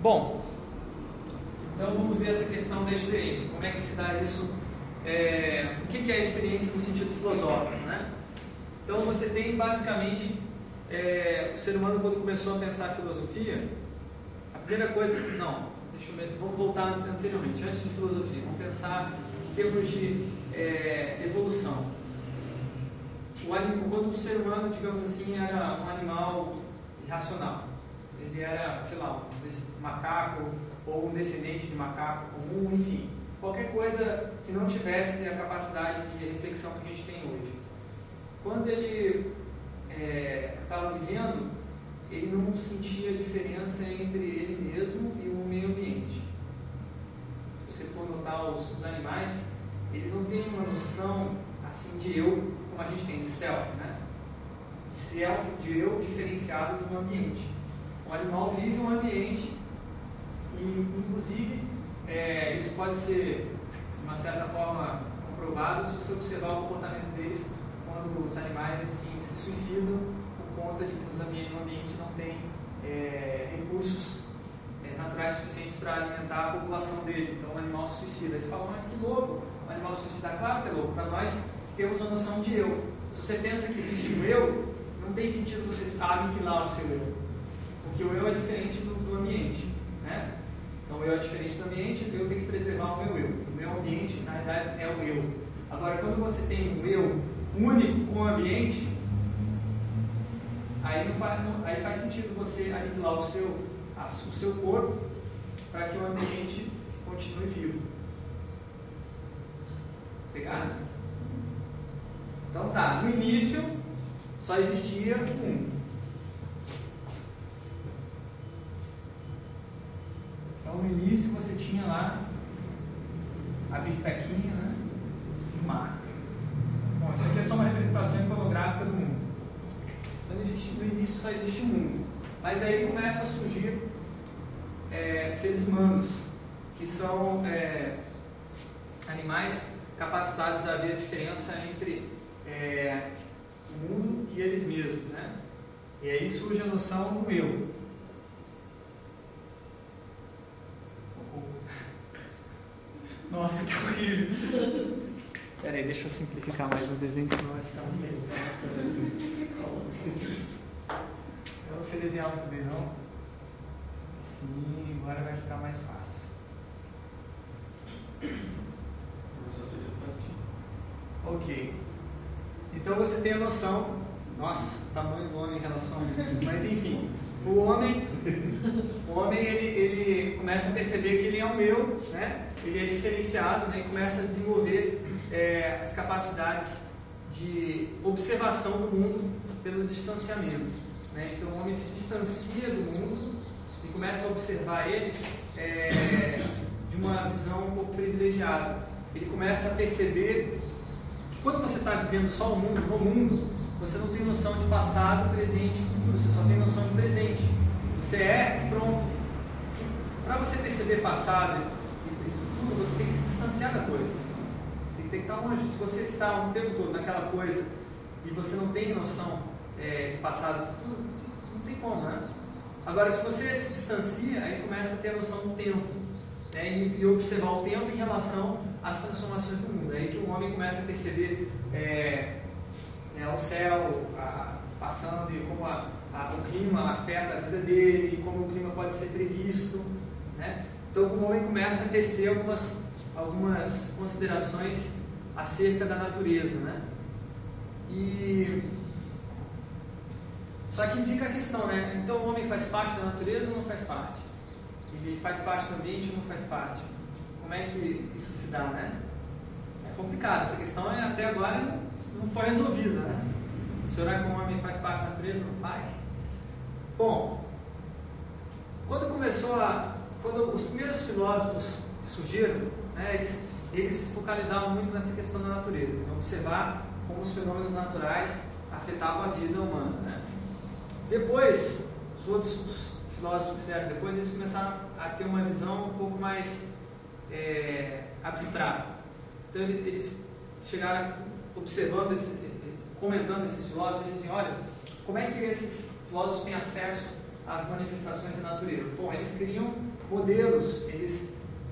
Bom, então vamos ver essa questão da experiência. Como é que se dá isso? É, o que é a experiência no sentido filosófico, né? Então você tem basicamente é, o ser humano quando começou a pensar a filosofia, a primeira coisa, não, deixa eu ver, vamos voltar anteriormente, antes de filosofia, vamos pensar em termos de é, evolução. O anim, quando o ser humano, digamos assim, era um animal irracional, ele era, sei lá, macaco ou um descendente de macaco comum, enfim, qualquer coisa que não tivesse a capacidade de reflexão que a gente tem hoje. Quando ele estava é, vivendo, ele não sentia diferença entre ele mesmo e o meio ambiente. Se você for notar os, os animais, eles não têm uma noção assim de eu como a gente tem de self, né? Self de eu diferenciado do ambiente. O animal vive um ambiente e, inclusive, é, isso pode ser, de uma certa forma, comprovado se você observar o comportamento deles quando os animais assim, se suicidam por conta de que no ambiente não tem é, recursos é, naturais suficientes para alimentar a população dele. Então o animal se suicida. Aí você fala, mas que louco, o animal se suicida. Claro que é louco, para nós temos a noção de eu. Se você pensa que existe um eu, não tem sentido você aniquilar o seu eu. Porque o eu é diferente do, do ambiente. Né? Então o eu é diferente do ambiente, eu tenho que preservar o meu eu. O meu ambiente, na realidade, é o eu. Agora, quando você tem um eu único com o ambiente, aí, não faz, não, aí faz sentido você aniquilar o seu, a, o seu corpo para que o ambiente continue vivo. Pegado? Então tá, no início só existia um. Então no início você tinha lá a bistequinha, né? E o mar. Bom, isso aqui é só uma representação iconográfica do mundo. Então, existe, no início só existe o mundo. Mas aí começam a surgir é, seres humanos, que são é, animais capacitados a ver a diferença entre é, o mundo e eles mesmos. Né? E aí surge a noção do eu. Nossa, que horrível! Peraí, deixa eu simplificar mais o desenho, senão vai ficar muito bem. Eu não sei desenhar muito bem, não. Sim, agora vai ficar mais fácil. Ok. Então você tem a noção, nossa, tamanho do homem em relação mas enfim, o homem, o homem ele, ele começa a perceber que ele é o meu, né? Ele é diferenciado né? e começa a desenvolver é, as capacidades de observação do mundo pelo distanciamento. Né? Então o homem se distancia do mundo e começa a observar ele é, de uma visão um pouco privilegiada. Ele começa a perceber que quando você está vivendo só o mundo, no mundo, você não tem noção de passado, presente e futuro, você só tem noção de presente. Você é e pronto. Para você perceber passado você tem que se distanciar da coisa tem que estar longe. Se você está o tempo todo naquela coisa e você não tem noção é, de passado e futuro, não tem como, né? Agora, se você se distancia, aí começa a ter a noção do tempo né? e, e, observar o tempo em relação às transformações do mundo. É aí que o homem começa a perceber é, né, o céu a, passando e como a, a, o clima afeta a vida dele, como o clima pode ser previsto. Né? Então, o homem começa a tecer algumas, algumas considerações acerca da natureza, né? E só que fica a questão, né? Então o homem faz parte da natureza ou não faz parte? Ele faz parte do ambiente ou não faz parte? Como é que isso se dá, né? É complicado. Essa questão é, até agora não foi resolvida, né? Será que o homem faz parte da natureza ou não faz? Bom, quando começou a, quando os primeiros filósofos surgiram, né, eles eles focalizavam muito nessa questão da natureza, em observar como os fenômenos naturais afetavam a vida humana. Né? Depois, os outros os filósofos que vieram depois, eles começaram a ter uma visão um pouco mais é, abstrata. Então, eles, eles chegaram observando, esse, comentando esses filósofos, e diziam, olha, como é que esses filósofos têm acesso as manifestações da natureza? Bom, eles criam modelos, eles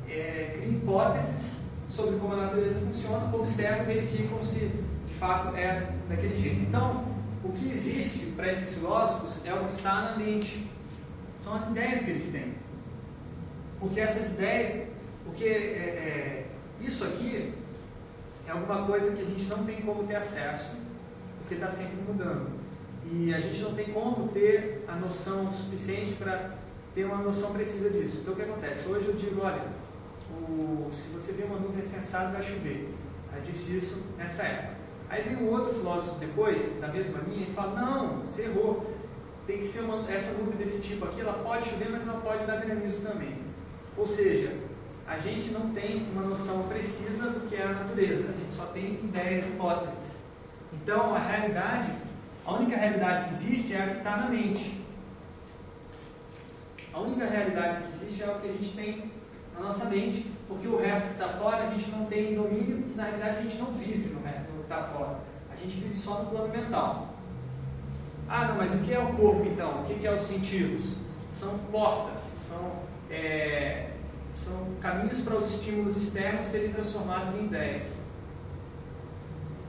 é, criam hipóteses sobre como a natureza funciona, observam e verificam se de fato é daquele jeito. Então, o que existe para esses filósofos é o que está na mente, são as ideias que eles têm. Porque essas ideias, porque é, é, isso aqui é alguma coisa que a gente não tem como ter acesso, porque está sempre mudando. E a gente não tem como ter a noção suficiente para ter uma noção precisa disso. Então o que acontece? Hoje eu digo, olha, o, se você vê uma nuvem sensada, vai chover. Aí disse isso nessa época. Aí vem um outro filósofo depois, da mesma linha, e fala, não, você errou. Tem que ser uma, essa nuvem desse tipo aqui, ela pode chover, mas ela pode dar granizo também. Ou seja, a gente não tem uma noção precisa do que é a natureza, a gente só tem ideias, hipóteses. Então, a realidade, a única realidade que existe é a que está na mente. A única realidade que existe é o que a gente tem na nossa mente, porque o resto que está fora a gente não tem domínio e na realidade a gente não vive no, resto, que está fora. A gente vive só no plano mental. Ah, não, mas o que é o corpo então? O que é os sentidos? São portas, são é, são caminhos para os estímulos externos serem transformados em ideias.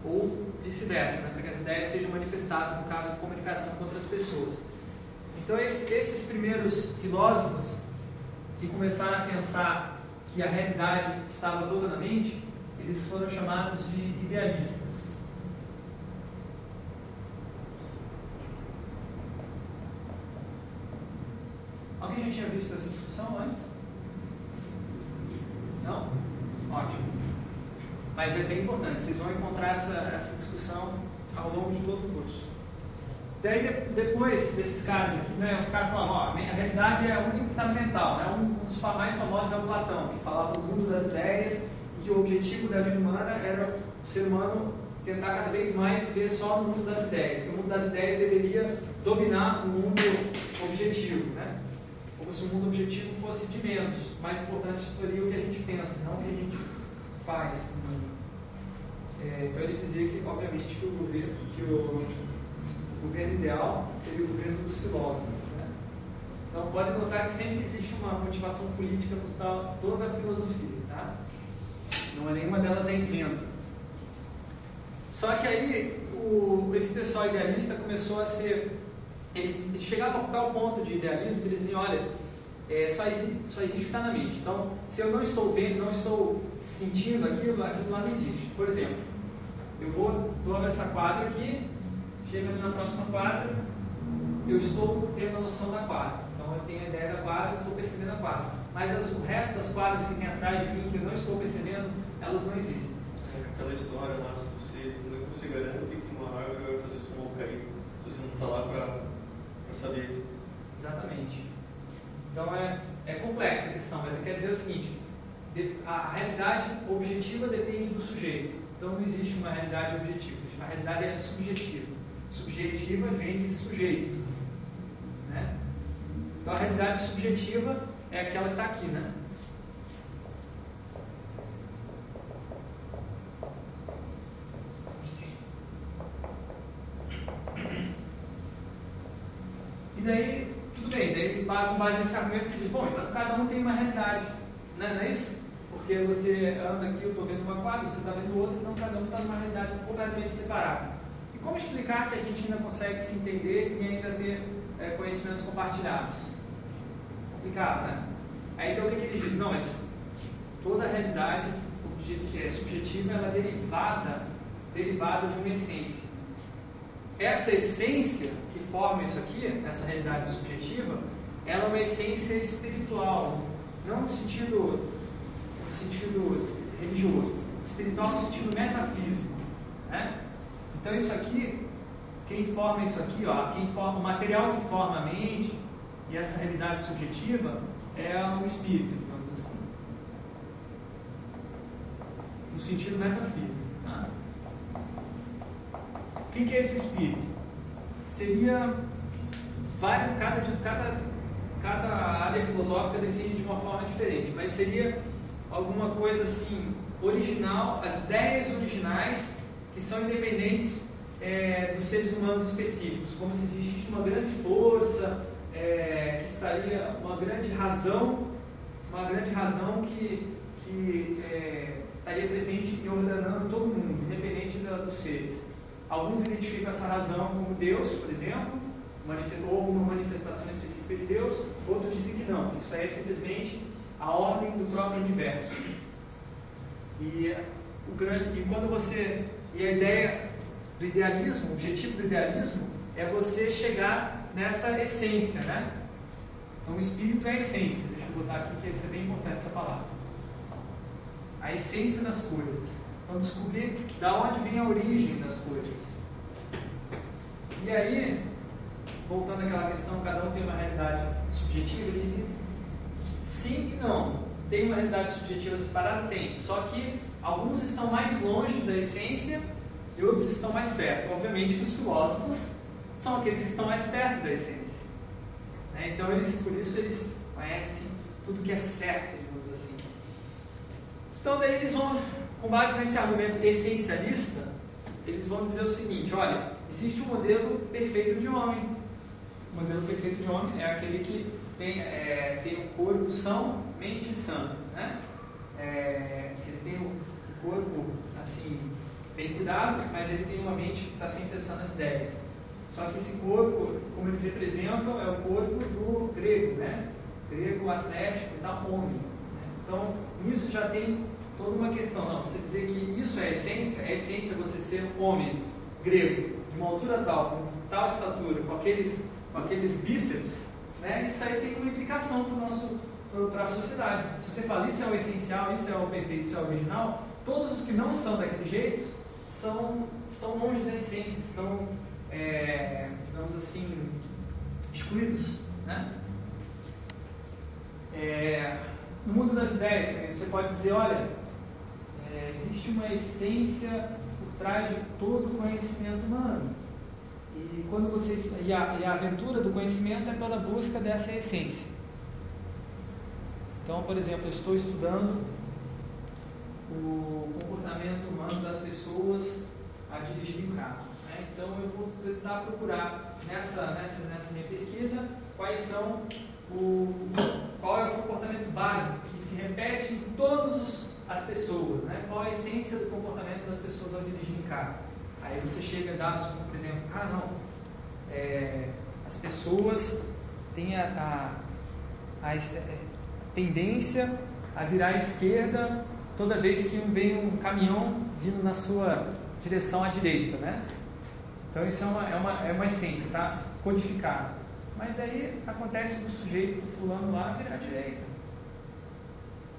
Ou vice-versa, né? para que as ideias sejam manifestadas, no caso de comunicação com outras pessoas. Então, esse, esses primeiros filósofos que começaram a pensar que a realidade estava toda na mente, eles foram chamados de idealistas. Alguém já tinha visto essa discussão antes? Não? Ótimo. Mas é bem importante, vocês vão encontrar essa, essa discussão ao longo de todo o curso. Daí, depois desses caras aqui, né, os caras falam, ó, a realidade é única que está no mental. Né? Um dos mais famosos é o Platão, que falava do mundo das ideias e que o objetivo da vida humana era o ser humano tentar cada vez mais viver só no mundo das ideias, que o mundo das ideias deveria dominar o mundo objetivo. Né? como se o mundo objetivo fosse de menos. Mais importante seria o que a gente pensa, não o que a gente faz. É, então ele dizia que, obviamente, que o governo, que o, o governo ideal seria o governo dos filósofos. Né? Então pode notar que sempre existe uma motivação política por toda a filosofia. Tá? Não é nenhuma delas é isenta. Só que aí o, esse pessoal idealista começou a ser eles, eles chegavam a tal ponto de idealismo que eles diziam, olha, é, só, existe, só existe o que está na mente. Então, se eu não estou vendo, não estou sentindo aquilo, aquilo lá não existe. Por exemplo, eu vou, dou essa quadra aqui, chego ali na próxima quadra, eu estou tendo a noção da quadra. Então, eu tenho a ideia da quadra, estou percebendo a quadra. Mas as, o resto das quadras que tem atrás de mim, que eu não estou percebendo, elas não existem. É aquela história lá, se você, como é que você garante que uma árvore vai fazer sua cair se você não está lá para saber. Exatamente. Então é, é complexa a questão, mas quer dizer o seguinte: a realidade objetiva depende do sujeito. Então não existe uma realidade objetiva. A realidade é subjetiva. Subjetiva vem de sujeito. Né? Então a realidade subjetiva é aquela que está aqui, né? daí, tudo bem, daí com base nesse argumento você diz, bom, então cada um tem uma realidade, né? não é isso? Porque você anda aqui, eu estou vendo uma quadra, você está vendo outra, então cada um está numa realidade completamente separada. Como explicar que a gente ainda consegue se entender e ainda ter é, conhecimentos compartilhados? Complicado, né? Aí então o que, que ele diz? Não, mas toda a realidade é, subjetiva ela é derivada, derivada de uma essência. Essa essência forma isso aqui, essa realidade subjetiva, ela é uma essência espiritual, não no sentido, no sentido religioso, espiritual no sentido metafísico. Né? Então isso aqui, quem forma isso aqui, ó, quem forma, o material que forma a mente e essa realidade subjetiva é o espírito, digamos assim. No sentido metafísico. Tá? Quem que é esse espírito? seria vários, cada, cada, cada área filosófica define de uma forma diferente, mas seria alguma coisa assim original, as ideias originais que são independentes é, dos seres humanos específicos, como se existisse uma grande força é, que estaria uma grande razão, uma grande razão que, que é, estaria presente e ordenando todo mundo, independente da, dos seres. Alguns identificam essa razão como Deus, por exemplo, ou uma manifestação específica de Deus, outros dizem que não, isso é simplesmente a ordem do próprio universo. E, o grande, e quando você. E a ideia do idealismo, o objetivo do idealismo é você chegar nessa essência, né? Então o espírito é a essência. Deixa eu botar aqui que isso é bem importante essa palavra. A essência das coisas. Então descobrir da onde vem a origem das coisas. E aí, voltando àquela questão, cada um tem uma realidade subjetiva, ele diz sim e não. Tem uma realidade subjetiva separada? Tem. Só que alguns estão mais longe da essência e outros estão mais perto. Obviamente que os filósofos são aqueles que estão mais perto da essência. Né? Então, eles, por isso, eles conhecem tudo que é certo, digamos assim. Então, daí eles vão, com base nesse argumento essencialista, eles vão dizer o seguinte: olha, existe um modelo perfeito de homem. O modelo perfeito de homem é aquele que tem, é, tem um corpo são, mente sã. Né? É, ele tem um corpo assim, bem cuidado, mas ele tem uma mente que está sempre pensando nas ideias. Só que esse corpo, como eles representam, é o corpo do grego, né? Grego atlético tal, homem. Né? Então, nisso já tem toda uma questão. Não, você dizer que isso é a essência, é a essência você ser homem grego, de uma altura tal, com tal estatura, com aqueles, com aqueles bíceps, né? isso aí tem uma implicação para a sociedade. Se você fala isso é o essencial, isso é o perfeito, isso é o original, todos os que não são daquele jeito são, estão longe da essência, estão é, digamos assim, excluídos. Né? É, no mundo das ideias, você pode dizer, olha, é, existe uma essência por trás de todo o conhecimento humano. E, quando você, e, a, e a aventura do conhecimento é pela busca dessa essência. Então, por exemplo, eu estou estudando o comportamento humano das pessoas a dirigir o carro. Então eu vou tentar procurar nessa, nessa, nessa minha pesquisa quais são o, qual é o comportamento básico que se repete em todas as pessoas, né? qual a essência do comportamento das pessoas ao dirigir em carro. Aí você chega a dados como, por exemplo, ah não, é, as pessoas têm a, a, a, é, tendência a virar à esquerda toda vez que vem um caminhão vindo na sua direção à direita, né? Então isso é uma, é uma, é uma essência, está codificado. Mas aí acontece do sujeito, do fulano lá, virar à direita.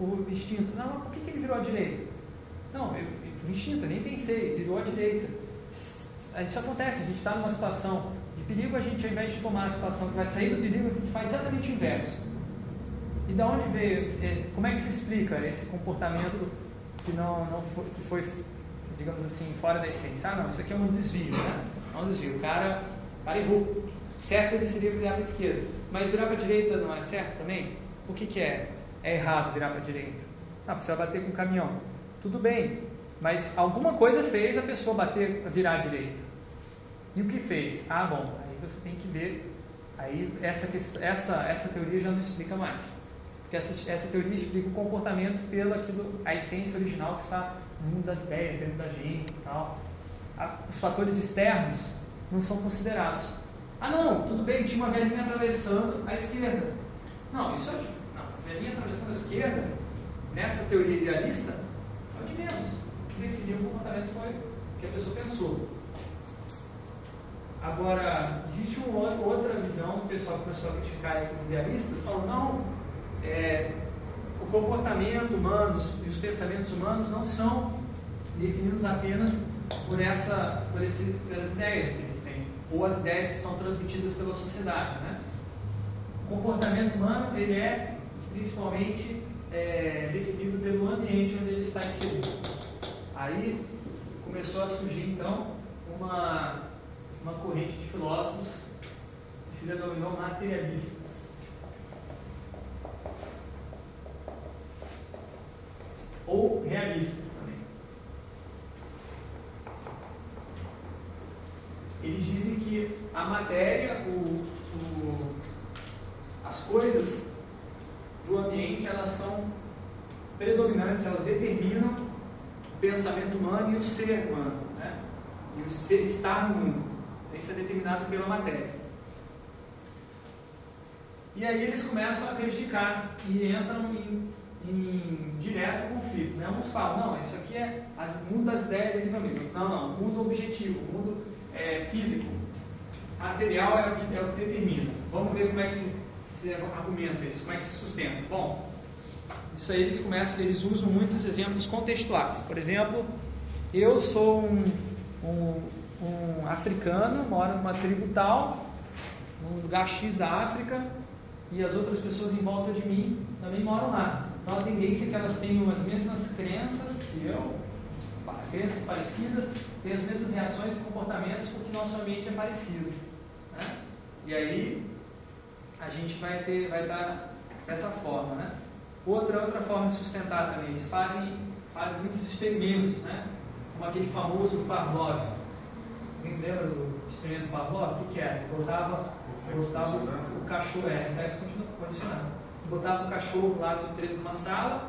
O instinto, não, mas por que, que ele virou à direita? Não, eu, por instinto, eu nem pensei, virou à direita. Isso acontece, a gente está numa situação de perigo, a gente ao invés de tomar a situação que vai sair do perigo, a gente faz exatamente o inverso. E da onde veio, é, como é que se explica esse comportamento que não, não foi, que foi, digamos assim, fora da essência? Ah, não, isso aqui é um desvio, né? É um desvio. O cara, o cara errou. Certo ele seria virar para a esquerda. Mas virar para a direita não é certo também? O que, que é? É errado virar para a direita. Ah, você vai bater com o caminhão. Tudo bem, mas alguma coisa fez a pessoa bater, virar à direita. E o que fez? Ah, bom, aí você tem que ver. Aí essa, essa, essa teoria já não explica mais. Porque essa, essa teoria explica o comportamento pela aquilo, a essência original que está no mundo das ideias, dentro da gente e tal os fatores externos não são considerados. Ah, não, tudo bem, tinha uma velhinha atravessando a esquerda. Não, isso é de, não, a velhinha atravessando a esquerda, nessa teoria idealista, é o de menos. O que definiu o comportamento foi o que a pessoa pensou. Agora, existe uma outra visão do pessoal que começou a criticar esses idealistas, falando, não, é, o comportamento humano e os pensamentos humanos não são definidos apenas por, essa, por esse, pelas ideias que eles têm, ou as ideias que são transmitidas pela sociedade. Né? O comportamento humano ele é principalmente é, definido pelo ambiente onde ele está inserido. Aí começou a surgir então uma, uma corrente de filósofos que se denominou materialistas. Ou realistas. Eles dizem que a matéria, o, o, do ambiente, elas são predominantes, elas determinam o pensamento humano e o ser humano, né? e o ser estar no mundo. Isso é determinado pela matéria. E aí eles começam a prejudicar e entram em, em direto conflito. Né? Uns falam, não, isso aqui é as, mundo das ideias aqui no livro. Não, não, mundo objetivo, mundo é, físico. Material é o, que, é o que determina. Vamos ver como é que se, se argumenta isso, como é que se sustenta. Bom, isso aí eles começam, eles usam muitos exemplos contextuais. Por exemplo, eu sou um, um, um africano, moro numa tribo tal, num lugar X da África, e as outras pessoas em volta de mim também moram lá. Então a tendência é que elas tenham as mesmas crenças que eu, crenças parecidas, têm as mesmas reações e comportamentos porque nosso ambiente é parecido. Né? E aí a gente vai ter, vai estar dessa forma. Né? Outra, outra forma de sustentar também, eles fazem, fazem muitos experimentos, né? como aquele famoso Pavlov. Alguém lembra do experimento do Pavlov? O que, que era? Botava botava o cachorro, é, reflexo condicionado. Botava o cachorro lá preso numa sala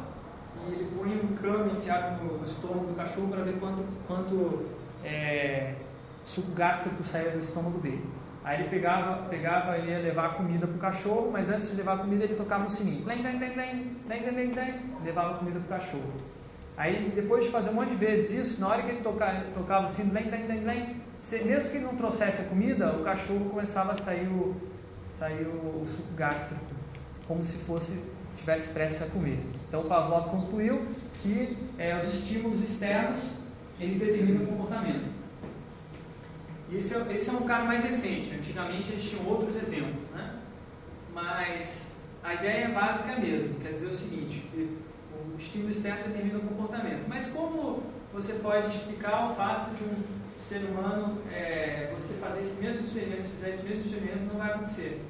e ele punha um cano enfiado no, estômago do cachorro para ver quanto, quanto é, suco gástrico saía do estômago dele. Aí ele pegava, pegava e ia levar comida para o cachorro, mas antes de levar a comida ele tocava no sininho. Lém, lém, lém, lém, lém, lém, lém, levava comida para o cachorro. Aí depois de fazer um monte de vezes isso, na hora que ele tocava, tocava o sino, lém, lém, lém, lém, mesmo que não trouxesse a comida, o cachorro começava a sair o, sair o, o suco gástrico, como se fosse tivesse prestes a comer. Então Pavlov concluiu que é, os estímulos externos eles determinam o comportamento. Esse é, esse é um caso mais recente. Antigamente eles tinham outros exemplos, né? Mas a ideia básica é a mesma. Quer dizer o seguinte, que o estímulo externo determina o comportamento. Mas como você pode explicar o fato de um ser humano, é, você fazer esse mesmo experimento, se fizer esse mesmo experimento, não vai acontecer.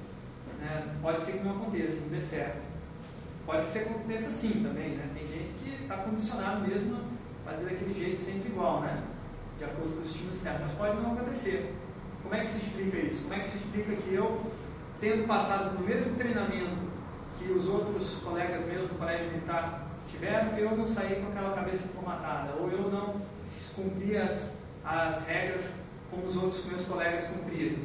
Né? Pode ser que não aconteça, não dê certo. Pode ser que aconteça sim também. Né? Tem gente que está condicionado mesmo a fazer daquele jeito sempre igual, né? de acordo com o estímulo externo, mas pode não acontecer. Como é que se explica isso? Como é que se explica que eu, tendo passado pelo mesmo treinamento que os outros colegas meus do colégio militar tiveram, eu não saí com aquela cabeça formatada, ou eu não cumpri as as regras como os outros meus colegas cumpriram.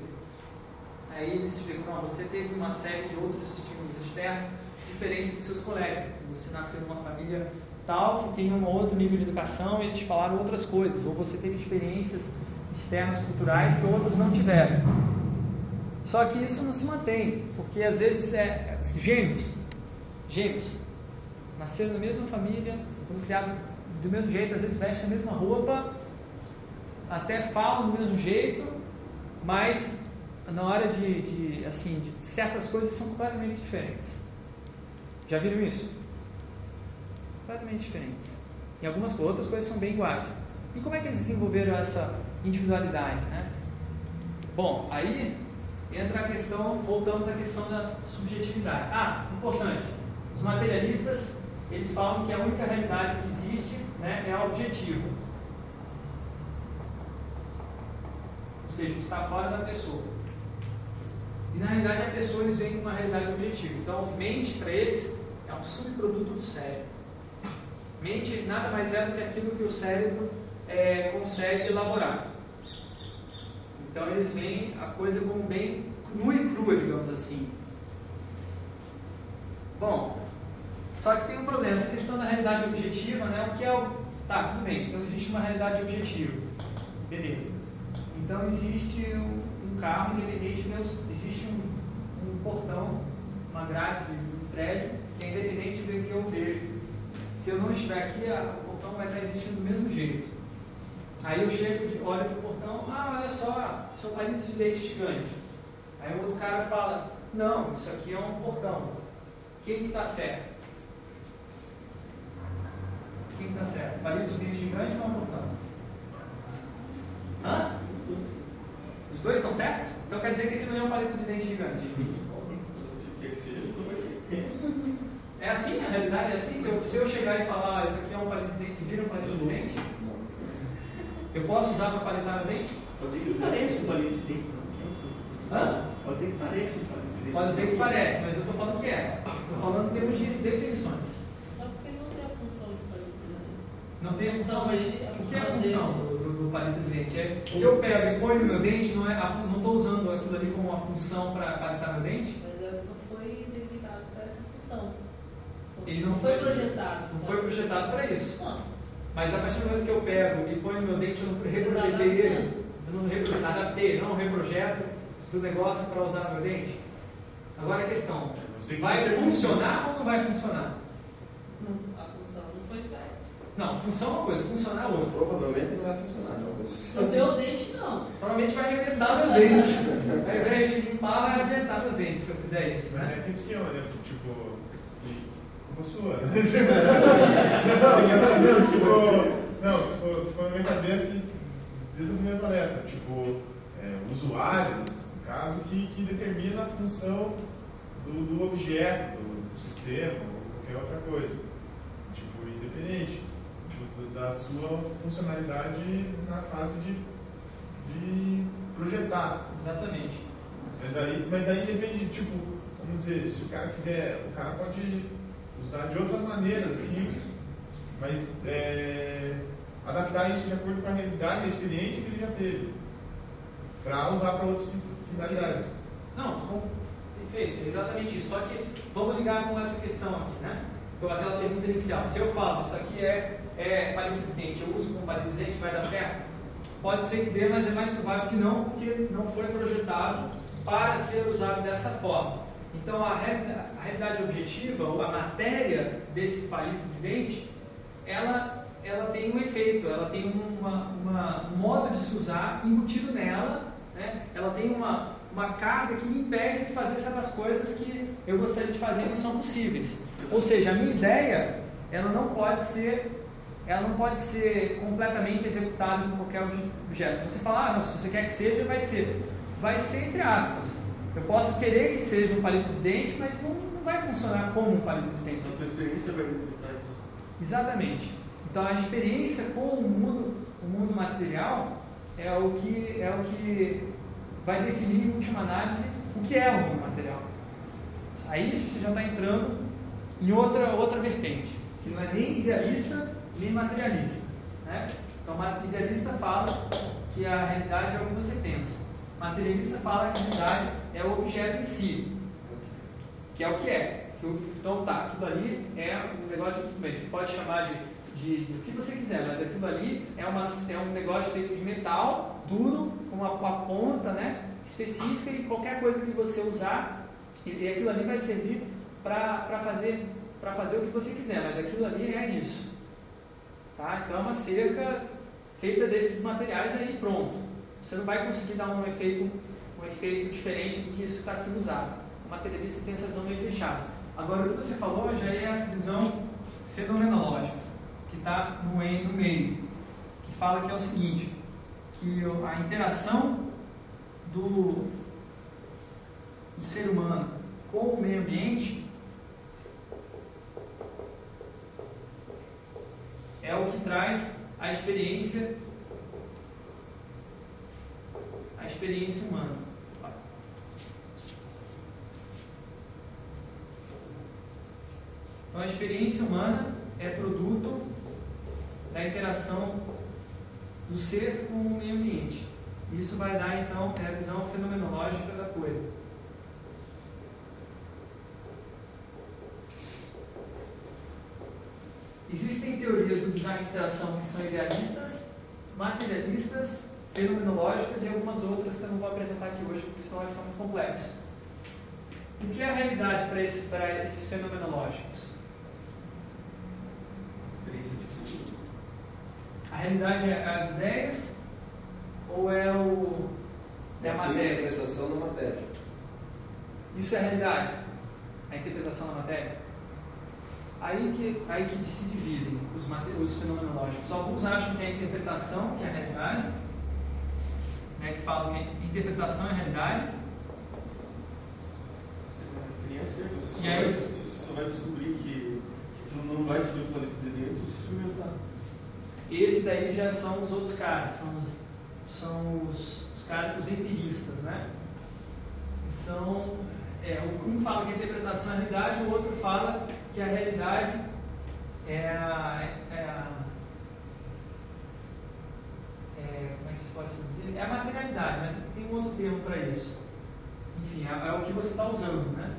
Aí eles explicam, você teve uma série de outros estímulos externos diferentes dos seus colegas. Você nasceu numa família tal que tem um outro nível de educação e eles falaram outras coisas. Ou você teve experiências externas culturais que outros não tiveram. Só que isso não se mantém, porque às vezes é, é gêmeos, gêmeos, nasceram na mesma família, foram criados do mesmo jeito, às vezes vestem a mesma roupa, até falam do mesmo jeito, mas na hora de, de assim, de certas coisas são completamente diferentes. Já viram isso? Completamente diferentes. E algumas outras coisas são bem iguais. E como é que eles desenvolveram essa individualidade? Né? Bom, aí entra a questão, voltamos à questão da subjetividade. Ah, importante. Os materialistas, eles falam que a única realidade que existe né, é a objetiva. seja, que está fora da pessoa. E na realidade a pessoa eles veem com uma realidade objetiva. Então, mente para eles é um subproduto do cérebro. Mente nada mais é do que aquilo que o cérebro é, consegue elaborar. Então eles veem a coisa como bem nua e crua, digamos assim. Bom, só que tem um problema, essa questão da realidade objetiva, né? O que é o. Tá, tudo bem, então existe uma realidade objetiva. Beleza. Então existe um, carro, independente, existe um, um, portão, uma grade de um prédio, que é independente do que eu vejo. Se eu não estiver aqui, a, o portão vai estar existindo do mesmo jeito. Aí eu chego, olho para o portão, ah, olha só, são palitos de leite gigante. Aí o outro cara fala, não, isso aqui é um portão. Quem está certo? Quem está certo? Palitos de leite gigante ou um portão? Hã? Os dois estão certos? Então quer dizer que aquilo não é um palito de dente gigante. É assim, a realidade é assim. Se eu, se eu chegar e falar, ah, isso aqui é um palito de dente, vira um palito de dente, eu posso usar para palitar o dente? Pode ser que pareça um palito de dente. Hã? Pode ser que pareça um palito de dente. Pode ser que pareça, mas eu estou falando que é. Estou falando termos de definições. Não, porque não tem a função de palito de dente. Não tem a função, mas o que é a função É, se eu pego e ponho no meu dente, não é, não estou usando aquilo ali como uma função para palitar meu dente? Mas é, não foi delimitado para essa função. Ele não foi foi- projetado. Não foi projetado para isso. Não. Mas a partir do momento que eu pego e ponho no meu dente, eu não reprojetei ele, eu não repro- adaptei, não reprojeto do negócio para usar no meu dente. Agora a questão, vai funcionar ou não vai funcionar? Não, a função não foi feita. Não, função é uma coisa, funcionar é outra. Provavelmente não vai funcionar, não. No teu dente, não. Provavelmente vai arrebentar meus dentes. Ao invés de limpar, vai arrebentar meus dentes se eu fizer isso. Mas Né? é aquele esquema, né? Tipo, como sua. né? Tipo, Tipo, não, ficou, ficou na minha cabeça desde a primeira palestra. Tipo, é, usuários, no caso, que, que determina a função do, do objeto, do, do sistema, ou qualquer outra coisa. Tipo, independente tipo, da sua funcionalidade na fase de, de projetar. Exatamente. Mas daí, mas daí depende, tipo, vamos dizer, se o cara quiser, o cara pode usar de outras maneiras, assim, mas é, adaptar isso de acordo com a realidade e a experiência que ele já teve, para usar para outras fi- finalidades. Não, com- perfeito, exatamente isso. Só que vamos ligar com essa questão aqui, né? Com aquela pergunta inicial. Se eu falo, isso aqui é, é palito de dente, eu uso como palito de dente, vai dar certo? Pode ser que dê, mas é mais provável que não, porque não foi projetado para ser usado dessa forma. Então, a, reali- a realidade objetiva, ou a matéria desse palito de dente, ela, ela tem um efeito, ela tem uma, uma- um modo de se usar embutido nela, né? ela tem uma, uma carga que me impede de fazer certas coisas que eu gostaria de fazer e não são possíveis. Ou seja, a minha ideia, ela não pode ser ela não pode ser completamente executada com qualquer obje- objeto. Você fala, ah, não, se você quer que seja, vai ser. Vai ser entre aspas. Eu posso querer que seja um palito de dente, mas não, não vai funcionar como um palito de dente. A tua experiência vai delimitar isso. Exatamente. Então a experiência com o mundo, o mundo material é o que é o que vai definir em última análise o que é o mundo material. Aí você já está entrando em outra outra vertente, que não é nem idealista nem materialista, né? Então idealista fala que a realidade é o que você pensa. Materialista fala que a realidade é o objeto em si, que é o que é. Então tá, aquilo ali é um negócio, tudo bem, você pode chamar de, de, de o que você quiser, mas aquilo ali é, uma, é um negócio feito de metal, duro, com uma, uma ponta né, específica e qualquer coisa que você usar, e, e aquilo ali vai servir para fazer, fazer o que você quiser, mas aquilo ali é isso. Tá? Então é uma cerca feita desses materiais aí pronto. Você não vai conseguir dar um efeito, um efeito diferente do que isso está sendo usado. O materialista tem essa visão meio fechada. Agora, o que você falou já é a visão fenomenológica, que está no, meio, que fala que é o seguinte, que a interação do, do ser humano com o meio ambiente é o que traz a experiência a experiência humana. Então a experiência humana é produto da interação do ser com o meio ambiente. Isso vai dar então é a visão fenomenológica da coisa. Existem teorias do design de interação que são idealistas, materialistas, fenomenológicas e algumas outras que eu não vou apresentar aqui hoje porque senão vai ficar muito complexo. O que é a realidade para esse, para esses fenomenológicos? A realidade é as ideias ou é, o, é a matéria? interpretação da matéria. Isso é a realidade? A interpretação da matéria? Aí que, aí que se dividem os, os fenomenológicos. Alguns acham que é a interpretação que é a realidade, né, que falam que a interpretação é a realidade, Criança, você só, E aí- vai, você só vai descobrir que, que não vai ser do planeta de dentro se você experimentar. Esse daí já são os outros caras, são os, são os, os caras, os empiristas, né? São, é, um fala que a interpretação é a realidade, o outro fala que a realidade é a, é a é, como é que se pode dizer? É a materialidade, mas tem um outro termo para isso. Enfim, é, é o que você está usando, né?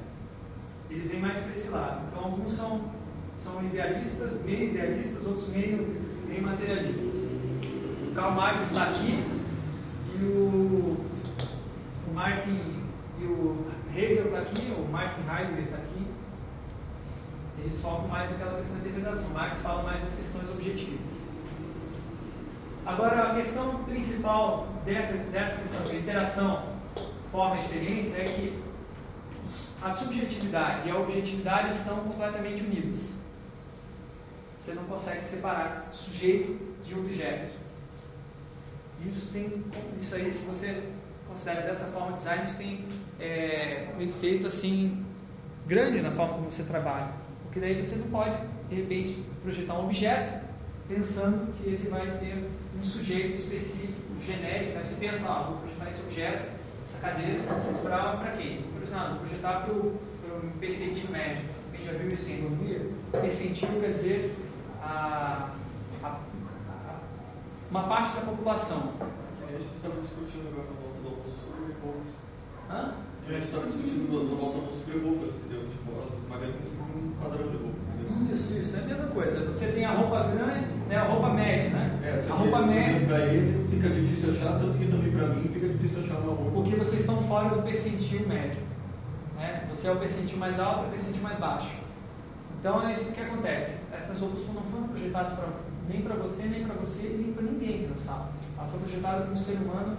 Eles vêm mais para esse lado. Então, alguns são, são idealistas, meio idealistas, outros meio, meio materialistas. O Karl Marx está aqui e o, o Martin e o Hegel está aqui, o Martin Heidegger está aqui. Eles focam mais naquela questão da interpretação. Marx fala mais das questões objetivas. Agora, a questão principal dessa, dessa questão de interação, forma e experiência é que a subjetividade e a objetividade estão completamente unidas. Você não consegue separar sujeito de objeto. Isso tem, isso aí, se você considera dessa forma design, isso tem é, um efeito assim grande na forma como você trabalha, porque daí você não pode de repente projetar um objeto pensando que ele vai ter um sujeito específico, genérico. Aí você pensa, ah, vou projetar esse objeto, essa cadeira, para quem? Por exemplo, vou projetar para um percentil médio. Quem já viu isso em economia? Percentil quer dizer a, a, a, uma parte da população. A gente estava discutindo agora do almoço sobre rebocas. Hã? A gente estava discutindo na volta almoço sobre rebocas, entendeu? Tipo, as magazines com um padrão de roupa. Isso, isso, é a mesma coisa. Você tem a roupa grande, né, a roupa média, né? É, a roupa média. Para ele fica difícil achar, tanto que também para mim fica difícil achar uma roupa. Porque vocês estão fora do percentil médio. Né? Você é o percentil mais alto e o percentil mais baixo. Então é isso que acontece. Essas roupas não foram projetadas pra, nem para você, nem para você, nem para ninguém aqui na sala. Ela foi projetada como um ser humano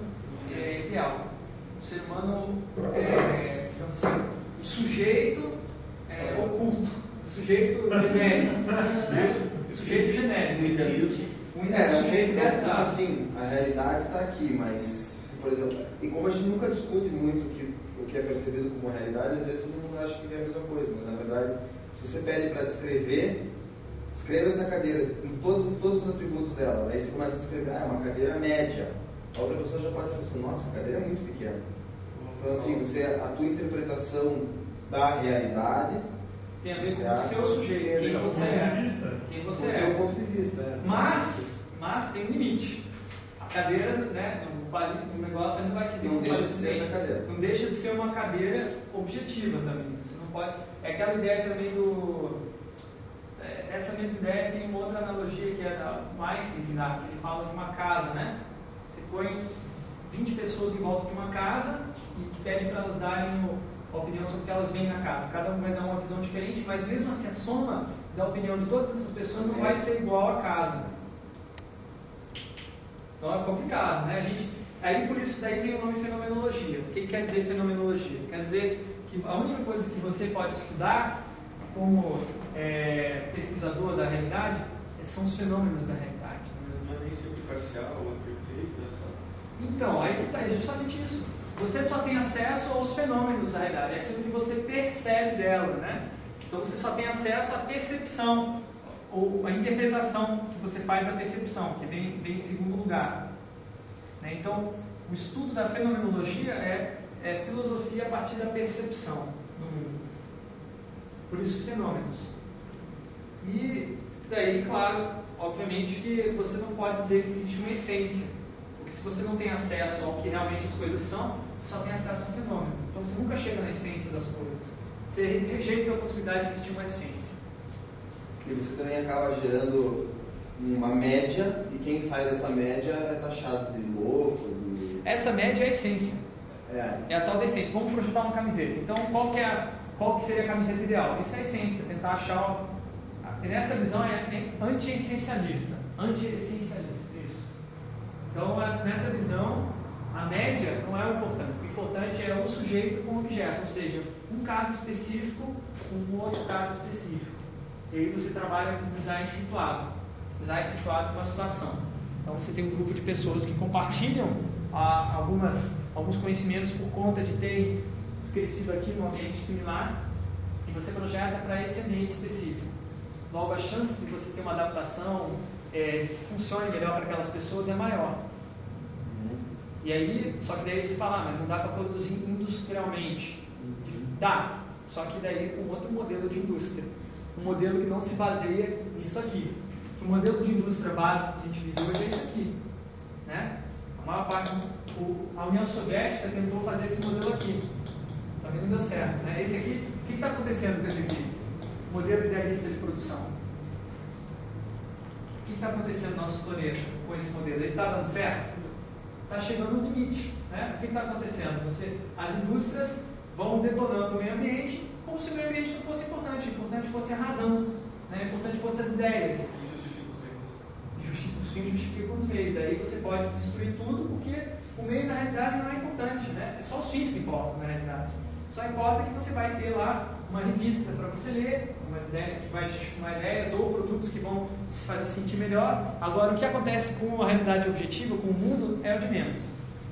é, ideal. Ser humano, é, digamos assim, um sujeito é, oculto sujeito genérico, né? Sujeito genérico. O idealismo. Um É, sujeito é, idealizado. assim, a realidade está aqui, mas, por exemplo, e como a gente nunca discute muito que, o que é percebido como realidade, às vezes todo mundo acha que é a mesma coisa, mas na verdade, se você pede para descrever, descreva essa cadeira com todos, todos os atributos dela, aí você começa a descrever, ah, é uma cadeira média. A outra pessoa já pode pensar, nossa, a cadeira é muito pequena. Então, assim, você, a tua interpretação da realidade tem a ver com o seu sujeito, quem você é. Quem você é. ponto de vista. É. Mas, mas tem um limite. A cadeira, né, o negócio não vai ser Não deixa de ser essa cadeira. Não deixa de ser uma cadeira objetiva também. Você não pode. É aquela ideia também do. é, Essa mesma ideia tem uma outra analogia que é da Einstein, que ele fala de uma casa, né? Você põe 20 pessoas em volta de uma casa pede para elas darem a opinião sobre o que elas veem na casa. Cada um vai dar uma visão diferente, mas mesmo assim a soma da opinião de todas essas pessoas não vai ser igual à casa. Então é complicado, né? A gente, aí por isso daí tem o nome fenomenologia. O que quer dizer fenomenologia? Quer dizer que a única coisa que você pode estudar como é, pesquisador da realidade são os fenômenos da realidade. Mas não é nem parcial, é perfeito, é só. Então, aí que está, é justamente isso. Você só tem acesso aos fenômenos da realidade, é aquilo que você percebe dela, né? Então você só tem acesso à percepção, ou à interpretação que você faz da percepção, que vem, vem em segundo lugar. Né? Então, o estudo da fenomenologia é, é filosofia a partir da percepção do mundo. Por isso, fenômenos. E daí, claro, obviamente que você não pode dizer que existe uma essência. Porque se você não tem acesso ao que realmente as coisas são, só tem acesso ao fenômeno. Então você nunca chega na essência das coisas. Você rejeita a possibilidade de existir uma essência. E você também acaba gerando uma média, e quem sai dessa média é taxado de louco. De... Essa média é a essência. É. É a tal da essência. Vamos projetar uma camiseta. Então, qual que, é a, qual que seria a camiseta ideal? Isso é a essência. Tentar achar... O... Nessa visão é anti-essencialista. Anti-essencialista, isso. Então, nessa visão, a média não é o importante. O importante é o sujeito com o objeto, ou seja, um caso específico com um outro caso específico. E aí você trabalha com design situado. Design situado com a situação. Então você tem um grupo de pessoas que compartilham ah, algumas, alguns conhecimentos por conta de terem crescido aqui num ambiente similar e você projeta para esse ambiente específico. Logo, a chance de você ter uma adaptação é, que funcione melhor para aquelas pessoas é maior. E aí, só que daí eles falam, ah, mas não dá para produzir industrialmente, Dá, só que daí com outro modelo de indústria. Um modelo que não se baseia nisso aqui. O modelo de indústria básico que a gente vive hoje é isso aqui. Né? A maior parte, o, a União Soviética tentou fazer esse modelo aqui. Também não deu certo. Né? Esse aqui, o que está acontecendo com esse aqui? Modelo idealista de produção. O que está acontecendo no nosso planeta com esse modelo? Ele está dando certo? Está chegando no limite. Né? O que está acontecendo? Você, as indústrias vão detonando o meio ambiente como se o meio ambiente não fosse importante. O importante fosse a razão. Né? Importante fosse as ideias. E justifica os meios. Justifica os fins justificam os meios. Aí você pode destruir tudo porque o meio na realidade não é importante. Né? É só os fins que importam na realidade. Só importa que você vai ter lá uma revista para você ler, umas ideias que vai te estimular ideias ou produtos que vão se fazer sentir melhor. Agora, o que acontece com a realidade objetiva, com o mundo, é o de menos.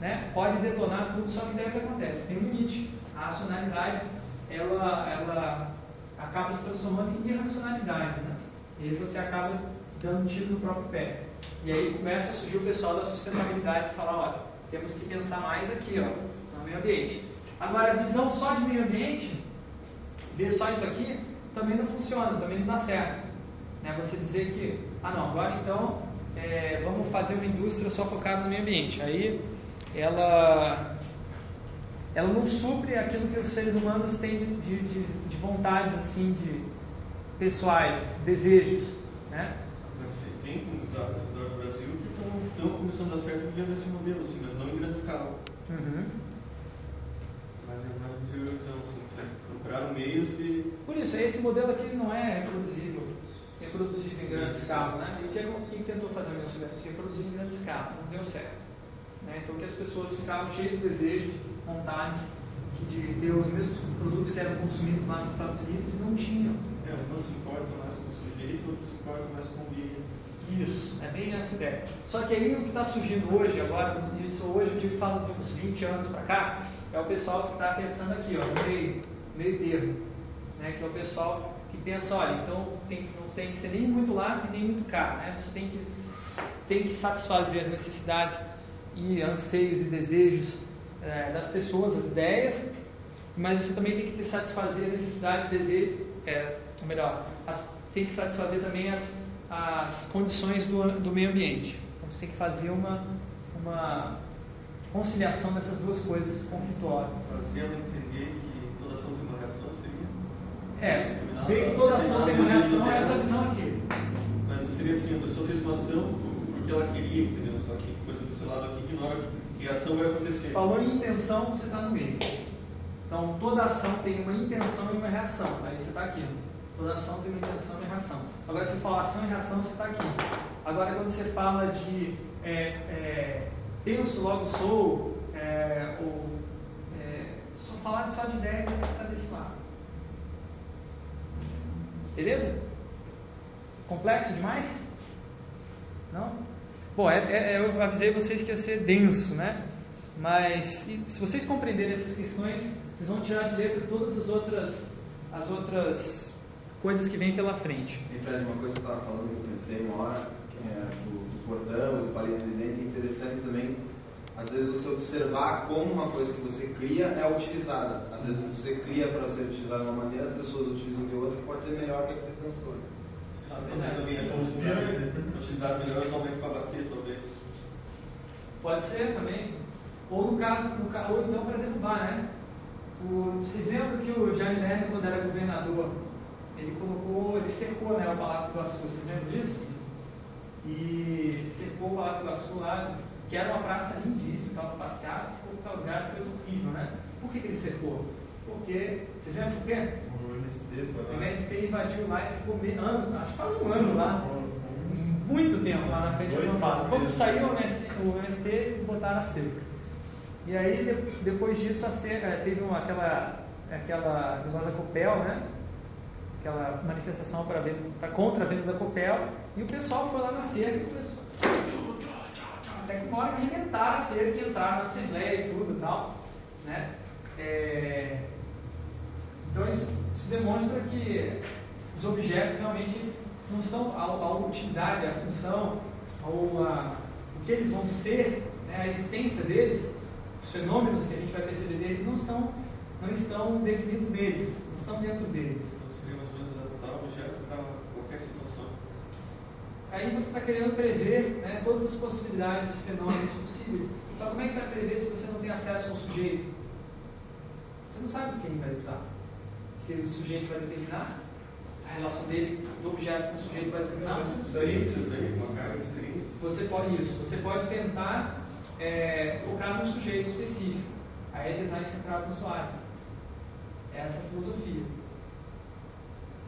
Né? Pode detonar tudo, só que daí o que acontece? Tem um limite. A racionalidade, ela, ela acaba se transformando em irracionalidade. Né? E aí você acaba dando um tiro no próprio pé. E aí começa a surgir o pessoal da sustentabilidade e falar, olha, temos que pensar mais aqui, ó, no meio ambiente. Agora, a visão só de meio ambiente, ver só isso aqui, também não funciona, também não dá certo. Né? Você dizer que, ah não, agora então é, vamos fazer uma indústria só focada no meio ambiente. Aí ela, ela não supre aquilo que os seres humanos têm de, de, de vontades, assim, de pessoais, desejos. Né? Mas tem comunidades do Brasil que estão começando a dar certo via desse modelo, assim, mas não em grande escala. Uhum. Mas é procuraram meios de. Por isso, esse modelo aqui não é reproduzível, reproduzível em grande escala. Né? E o que, o que tentou fazer a União? Reproduzir em grande escala, não deu certo. Né? Então, que as pessoas ficavam cheias de desejos, vontades de ter os mesmos produtos que eram consumidos lá nos Estados Unidos não tinham. É, umas se importam mais com o sujeito, outras se importam mais com o ambiente. Isso, é bem essa ideia. Só que aí o que está surgindo hoje, agora, isso hoje eu digo, falo de uns 20 anos para cá, é o pessoal que está pensando aqui, ó, no meio, meio termo. Né? Que é o pessoal que pensa, olha, então tem, não tem que ser nem muito e nem muito cá. Né? Você tem que, tem que satisfazer as necessidades e anseios e desejos é, das pessoas, as ideias, mas você também tem que ter, satisfazer as necessidades, desejos, é, ou melhor, as, tem que satisfazer também as, as condições do, do meio ambiente. Então você tem que fazer uma, uma conciliação dessas duas coisas conflituosas. Fazendo entender que toda ação tem uma reação seria. É, ver que toda ação tem uma reação é essa visão aqui. Mas não seria assim, a pessoa fez uma ação porque ela queria, entendeu? Só que, por exemplo, esse lado aqui ignora que a ação vai acontecer. Falou em intenção, você está no meio. Então, toda ação tem uma intenção e uma reação. Aí você está aqui. Toda ação tem uma intenção e uma reação. Agora, se fala ação e reação, você está aqui. Agora, quando você fala de é, é, penso, logo sou, é, ou é, só falar só de ideias, você está desse lado. Beleza? Complexo demais? Não? Bom, é, é, eu avisei vocês que ia ser denso, né? Mas se, vocês compreenderem essas questões, vocês vão tirar de letra todas as outras, as outras coisas que vêm pela frente. E Fred, uma coisa que eu estava falando que eu pensei uma hora, é, do, do cordão, do palito de dente, é interessante também, às vezes você observar como uma coisa que você cria é utilizada. Às vezes você cria para ser utilizada de uma maneira, as pessoas utilizam de outra que pode ser melhor que a que você pensou. Ah, talvez alguém ache uma utilidade melhor o meio para bater, talvez. Pode ser também. Ou no caso, no, ca- ou então para derrubar, né? O, vocês lembram que o Jaime Lerner, quando era governador, ele colocou, ele cercou né, o Palácio do Açu, vocês lembram disso? E cercou o Palácio do Açu lá, que era uma praça lindíssima, estava passeado, ficou casgado, coisa horrível, né? Por que, que ele cercou? Porque, vocês lembram por quê? O MST O. MST invadiu lá e ficou me- ano, acho que quase um ano lá, muito tempo lá na frente do acampado. Quando saiu o MST, o MST, eles botaram a cerca. E aí, de- depois disso, a cerca, teve uma, aquela, aquela negócio da Copel, né? Aquela manifestação para contra a venda da Copel. E o pessoal foi lá na cerca e começou. Até que uma hora arrebentaram a cerca e entraram na Assembleia e tudo e tal. Né? É, Então isso, isso demonstra que os objetos realmente não são a, a utilidade, a função, ou a, o que eles vão ser, né, a existência deles, os fenômenos que a gente vai perceber deles não são, não estão definidos neles, não estão dentro deles. Então seria mais ou menos adaptar o objeto para qualquer situação. Aí você está querendo prever né, todas as possibilidades de fenômenos possíveis. Só como é que você vai prever se você não tem acesso ao sujeito? Você não sabe quem vai usar. Se o sujeito vai determinar, a relação dele, do objeto com o sujeito vai determinar. Experiências daí, uma carga de experiências. Você pode isso, você pode tentar é, focar num sujeito específico. Aí é design centrado no usuário. Essa é a filosofia.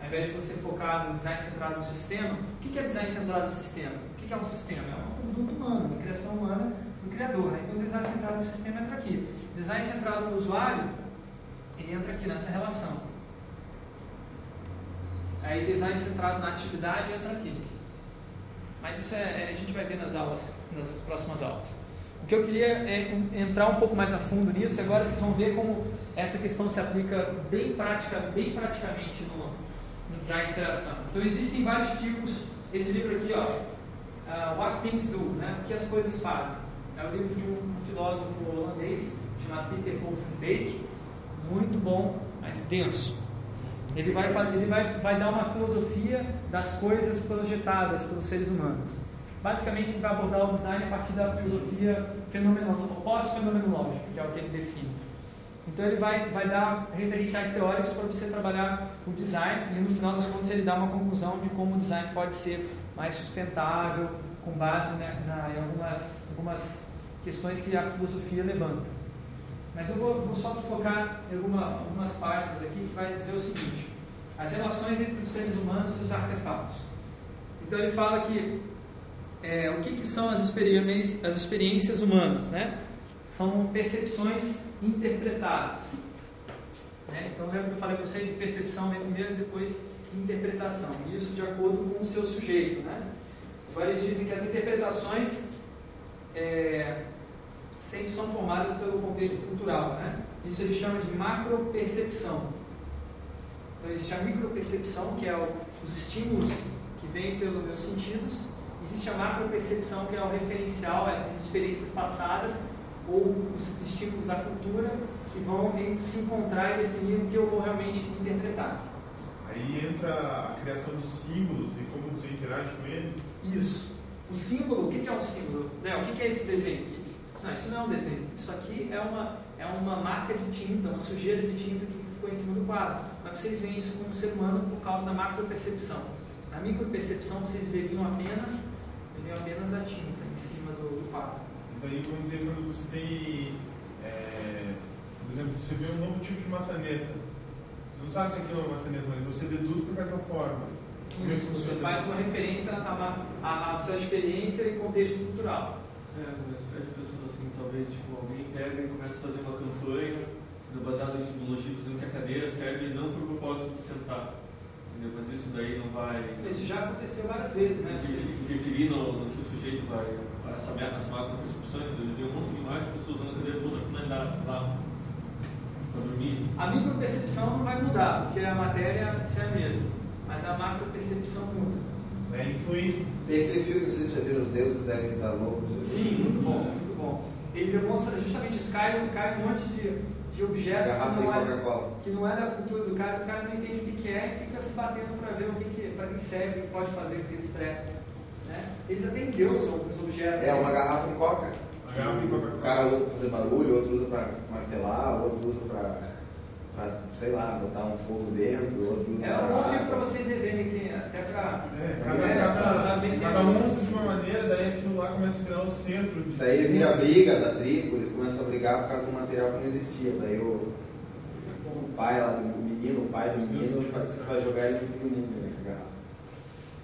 Ao invés de você focar no design centrado no sistema, o que é design centrado no sistema? O que é um sistema? É um conjunto humano, uma criação humana do criador. Né? Então, o design centrado no sistema entra aqui. Design centrado no usuário, ele entra aqui nessa relação. Aí, design centrado na atividade entra aqui. Mas isso é, é, a gente vai ver nas aulas, nas próximas aulas. O que eu queria é entrar um pouco mais a fundo nisso, e agora vocês vão ver como essa questão se aplica bem, prática, bem praticamente no, de interação. Então existem vários tipos. Esse livro aqui, ó, uh, What Things Do, né? o que as coisas fazem. É o livro de um, um filósofo holandês chamado Peter Beek, muito bom, mas denso. Ele vai, ele vai, vai dar uma filosofia das coisas projetadas pelos seres humanos. Basicamente, ele vai abordar o design a partir da filosofia fenomenológica, pós-fenomenológica, que é o que ele define. Então, ele vai, vai dar referenciais teóricos para você trabalhar o design e, no final das contas, ele dá uma conclusão de como o design pode ser mais sustentável, com base né, na, em algumas, algumas questões que a filosofia levanta. Mas eu vou, vou só focar em alguma, algumas páginas aqui que vai dizer o seguinte: as relações entre os seres humanos e os artefatos. Então ele fala que é, o que, que são as experiências, as experiências humanas, né? São percepções interpretadas. Né? Então lembra que eu falei para você de percepção primeiro e depois interpretação. Isso de acordo com o seu sujeito, né? Agora eles dizem que as interpretações é, sempre são formadas pelo contexto cultural. Né? Isso ele chama de macropercepção. Então existe a micropercepção, que é o, os estímulos que vêm pelos meus sentidos. Existe a macropercepção, que é o referencial às minhas experiências passadas ou os estímulos da cultura que vão se encontrar e definir o que eu vou realmente interpretar. Aí entra a criação de símbolos e como você interage com eles. Isso. O símbolo, o que é um símbolo? Né? O que é esse desenho aqui? Não, isso não é um desenho. Isso aqui é uma, é uma marca de tinta, uma sujeira de tinta que ficou em cima do quadro. Mas vocês veem isso como ser humano por causa da macropercepção. Na micropercepção, vocês veriam apenas, veriam apenas a tinta em cima do, do quadro. Então, aí, vamos dizer, quando você tem, é, por exemplo, você vê um novo tipo de maçaneta. Você não sabe se aquilo é uma maçaneta, mas você deduz por essa forma. Isso, você faz uma referência à sua experiência e contexto cultural. É, mas eu pensando assim, talvez tipo, alguém pega e começa a fazer uma campanha baseada em simbologia, dizendo que a cadeira serve não para o propósito de sentar. Entendeu? Mas isso daí não vai. Isso já aconteceu várias vezes, né? Interferir no, no que o sujeito vai. Essa essa macro percepção, entendeu? Eu vi um monte de imagens de pessoas usando a cadeira para outra finalidade, sei lá, para dormir. A micropercepção não vai mudar, porque a matéria é a mesma. Mas a macropercepção muda. É influência. Tem aquele filme, não sei se já viram, Os Deuses Devem Estar Loucos. Sim, muito bom, muito bom. Ele demonstra justamente isso, cai, cai um monte de, de objetos que não, é, que não é da cultura do cara, o cara não entende o que é e fica se batendo para ver o que, que para que serve, o que pode fazer com aqueles trecos. Né? Eles até endeusam os objetos. É uma garrafa de coca. De. O cara usa para fazer barulho, outro usa para martelar, outro usa para sei lá, botar um fogo dentro, outro usa É um bom filme para vocês verem aqui, até para. É, cada, cada, cada um usa de uma maneira, daí aquilo lá começa a virar o centro de. Daí ele vira briga da tribo, eles começam a brigar por causa do material que não existia. Daí o, o pai lá, o menino, o pai do menino, vai jogar ele no do né?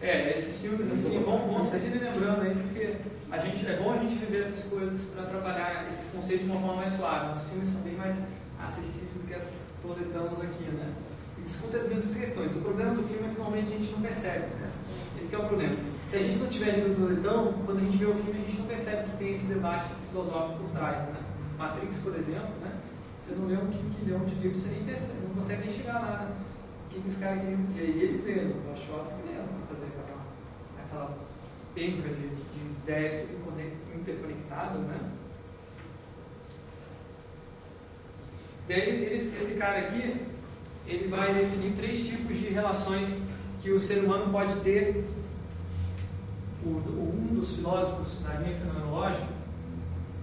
É, esses filmes assim, é bom, bom vocês irem lembrando aí, porque a gente, é bom a gente viver essas coisas para trabalhar esses conceitos de uma forma mais suave. Os filmes são bem mais acessíveis do que essas toletamos aqui, né? E discute as mesmas questões. O problema do filme é que normalmente a gente não percebe, né? Esse é o problema. Se a gente não tiver lido o Toletão, quando a gente vê o filme, a gente não percebe que tem esse debate filosófico por trás, né? Matrix, por exemplo, né? Você não lê um quilhão de livros, você nem percebe, não consegue nem chegar lá, né? O que, que os caras queriam dizer. E eles leram, o Wachowski leram aquela, aquela penca de, de ideias interconectadas, né? Daí ele- esse cara aqui, ele vai definir três tipos de relações que o ser humano pode ter. O, um dos filósofos da linha fenomenológica,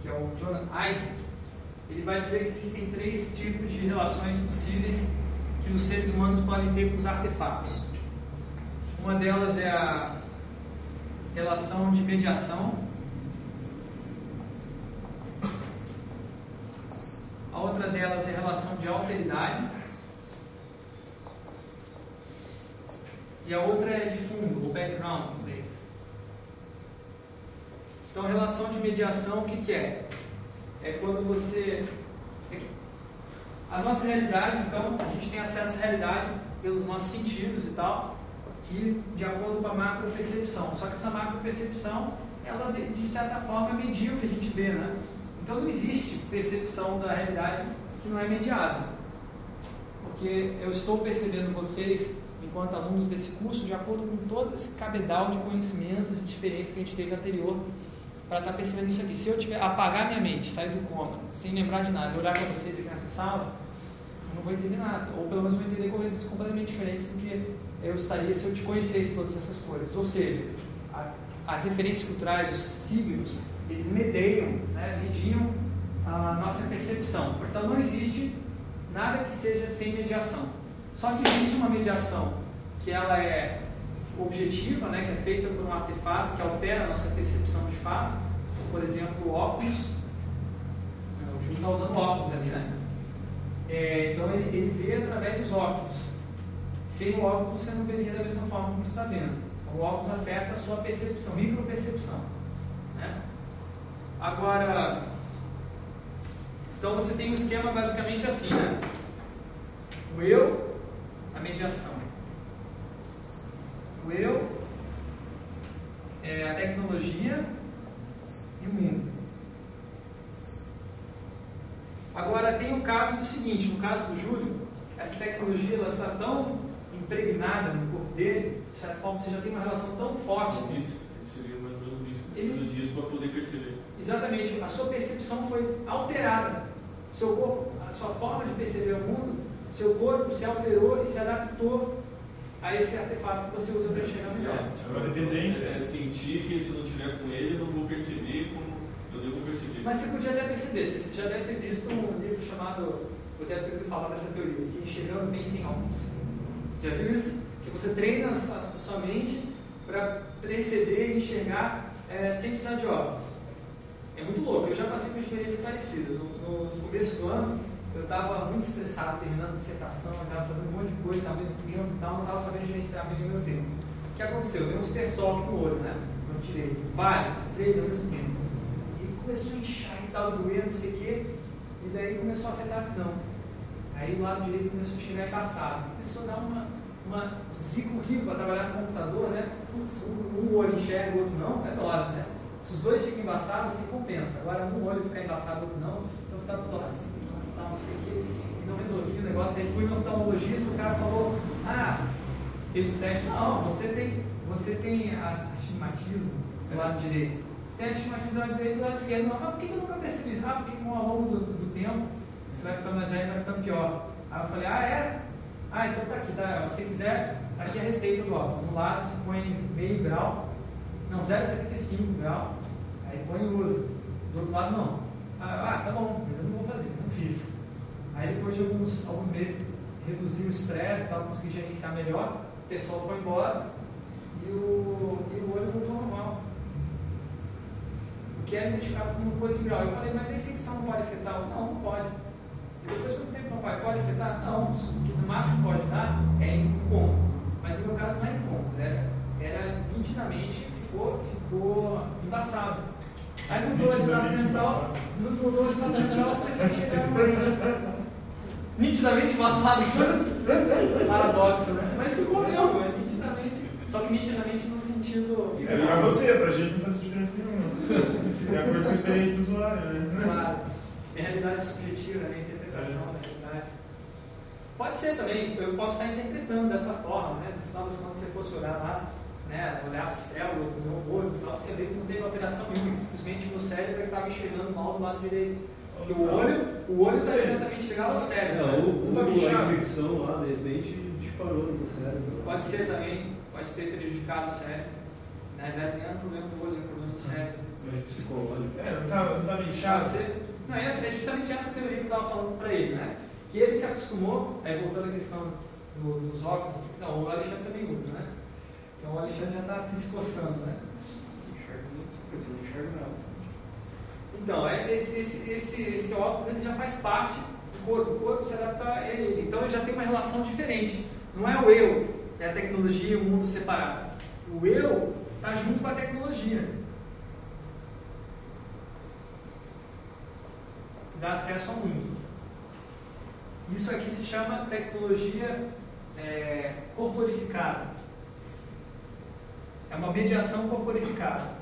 que é o Jonathan Haidt, ele vai dizer que existem três tipos de relações possíveis que os seres humanos podem ter com os artefatos. Uma delas é a relação de mediação. A outra delas é a relação de alteridade. E a outra é de fundo, o background em inglês. Então, relação de mediação, o que, que é? É quando você. é A nossa realidade, então, a gente tem acesso à realidade pelos nossos sentidos e tal, que de acordo com a macropercepção. Só que essa macropercepção, ela de, certa forma media o que a gente vê, né? Então não existe percepção da realidade que não é mediada. Porque eu estou percebendo vocês, enquanto alunos desse curso, de acordo com todo esse cabedal de conhecimentos e experiências que a gente teve anterior, para estar percebendo isso aqui. Se eu tiver apagar minha mente, sair do coma, sem lembrar de nada, olhar para vocês aqui nessa sala, eu não vou entender nada. Ou pelo menos vou entender coisas completamente diferentes do que eu estaria se eu te conhecesse todas essas coisas. Ou seja, a, as referências culturais, os signos, eles medeiam, né, mediam a nossa percepção. Então não existe nada que seja sem mediação. Só que existe uma mediação que ela é objetiva, né, que é feita por um artefato que altera a nossa percepção de fato. Por exemplo, óculos. O Júlio está usando óculos ali, né? É, então ele, ele vê através dos óculos. Sem o óculos você não veria da mesma forma como está vendo. O óculos afeta a sua percepção, micropercepção. Né? Agora, então você tem um esquema basicamente assim, né? O eu, a mediação. O eu é a tecnologia e o mundo. Agora tem o caso do seguinte, no caso do Júlio, essa tecnologia ela está tão impregnada no corpo dele, de certa forma você já tem uma relação tão forte Isso, seria mais ou menos isso. Precisa disso para poder perceber. Exatamente, a sua percepção foi alterada. Seu corpo, a sua forma de perceber o mundo, seu corpo se alterou e se adaptou a esse artefato que você usa para enxergar melhor. É uma dependência. É sentir que se eu não estiver com ele, eu não vou perceber como eu devo perceber. Mas você podia até perceber, você já deve ter visto um livro chamado, eu deve ter ouvido falar dessa teoria, que é Enxergando Bem Sem Óculos. Já viu isso? Que você treina a sua, mente para perceber e enxergar é, sem precisar de óculos. É muito louco, eu já passei por uma experiência parecida. No, no começo do ano, eu estava muito estressado, terminando a dissertação, eu estava fazendo um monte de coisa, talvez o tempo e tal, não estava sabendo gerenciar bem o meu tempo. O que aconteceu? Deu uns terçol no olho, né? Não tirei. Vários, três ao mesmo tempo. E começou a inchar e tal, doer, não sei o quê, e daí começou a afetar a visão. Aí o lado direito começou a chegar embaçado. Começou a dar uma, uma horrível para trabalhar no computador, né? Putz, um, um olho enxerga, o outro não, é dose, né? Se os dois ficam embaçados, assim compensa. Agora, um olho ficar embaçado, o outro não, então ficar todo lado assim, tal, não sei o quê. E não resolvi o negócio. Aí fui no oftalmologista, o cara falou, ah, fez o teste. Não, você tem, você tem astigmatismo do lado direito. Você tem astigmatismo do lado direito e do lado esquerdo. Mas por que eu nunca percebi isso? Ah, porque com ao longo do, do tempo, você vai ficando mais e vai ficando pior. Aí eu falei, ah, é? Ah, então tá aqui, tá? Se quiser, aqui é a receita do óculos. No lado se põe meio grau, não, 0,75 grau, aí põe e usa. Do outro lado não. Ah, tá bom, mas eu não vou fazer, não fiz. Aí depois de alguns, alguns meses reduzi o estresse, tal, consegui gerenciar melhor, o pessoal foi embora e o, e o olho voltou normal. O que é identificado como coisa de grau. Eu falei, mas a infecção pode afetar? Não, não pode. Depois quanto tempo não pode? Pode afetar? Não, o que no máximo pode dar é incômodo. Mas no meu caso não é incômodo, era, era nitidamente, ficou, ficou embaçado. Aí mudou o estado mental, mudou o estado mental, comecei a chegar no. Nitidamente embaçado, paradoxo, né? Mas ficou mesmo, é nitidamente. Só que nitidamente no sentido. É pra você, pra gente não faz diferença nenhuma. De acordo com a experiência do usuário, né? Claro. É realidade subjetiva, né? Interpretação da realidade. Pode ser também, eu posso estar interpretando dessa forma, né? No final das contas, se você fosse olhar lá, né? Olhar as células do meu olho e tal, você ver que não teve alteração nenhuma, que simplesmente o cérebro estava enxergando mal do lado direito. Porque o olho, o olho está diretamente ligado ao cérebro. É, né? ou, ou Tá a infecção lá, de repente, disparou no cérebro. Pode ser também, pode ter prejudicado o cérebro. Na verdade, não é um problema do olho, é um problema do cérebro. Mas psicológico. É, não tá, não tá Pode inchado? ser. Não, essa, é justamente essa teoria que eu estava falando para ele, né? Que ele se acostumou, aí voltando à questão do- dos óculos, não, o Alexandre também usa, né? Então o Alexandre já está se escoçando, né? Quer dizer, não enxergo nada. Então, é, esse, esse, esse, esse óculos ele já faz parte do corpo, o corpo se adapta a ele. Então ele já tem uma relação diferente. Não é o eu, é a tecnologia e o mundo separado. O eu está junto com a tecnologia. Dá acesso ao mundo. Isso aqui se chama tecnologia é, corporificada. É uma mediação corporificada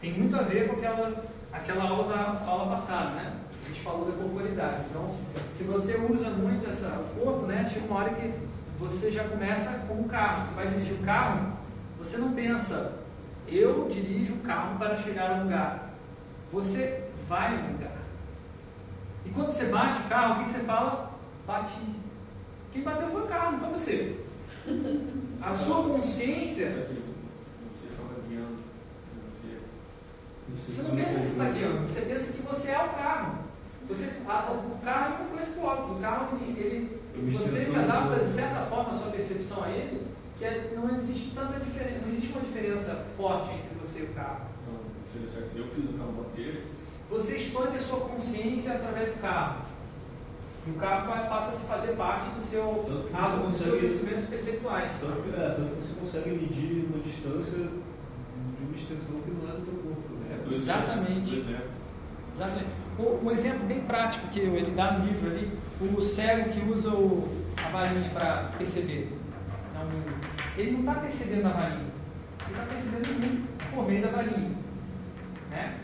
tem muito a ver com aquela, aquela aula da aula passada, né? A gente falou da corporidade. Então, se você usa muito essa, corpo, né? Chega uma hora que você já começa com o carro. Você vai dirigir o carro, você não pensa, eu dirijo o carro para chegar a um lugar. Você vai lugar. Quando você bate o carro, o que você fala? Bati. Quem bateu foi o carro, não foi você. A sua consciência Você não pensa que você está guiando, você pensa que você é o carro. Você, a- o carro é uma coisa que o óculos. O carro, ele, ele- você se adapta de certa forma a sua percepção a ele, que é- não existe tanta diferença, não existe uma diferença forte entre você e o carro. Então, seria certo. Eu fiz o carro bater. Você expande a sua consciência através do carro. E o carro vai- passa a se fazer parte do seu, ah, dos seus consegue- instrumentos perceptuais. Tanto que, é, tanto que você consegue medir uma distância de uma extensão que não é do teu corpo. É, Né? dois Exatamente. Dois. Exatamente. Um, um exemplo bem prático que ele dá no livro ali, o cego que usa o, a varinha para perceber. É ele não está percebendo a varinha, ele está percebendo o mundo por meio da varinha. Né?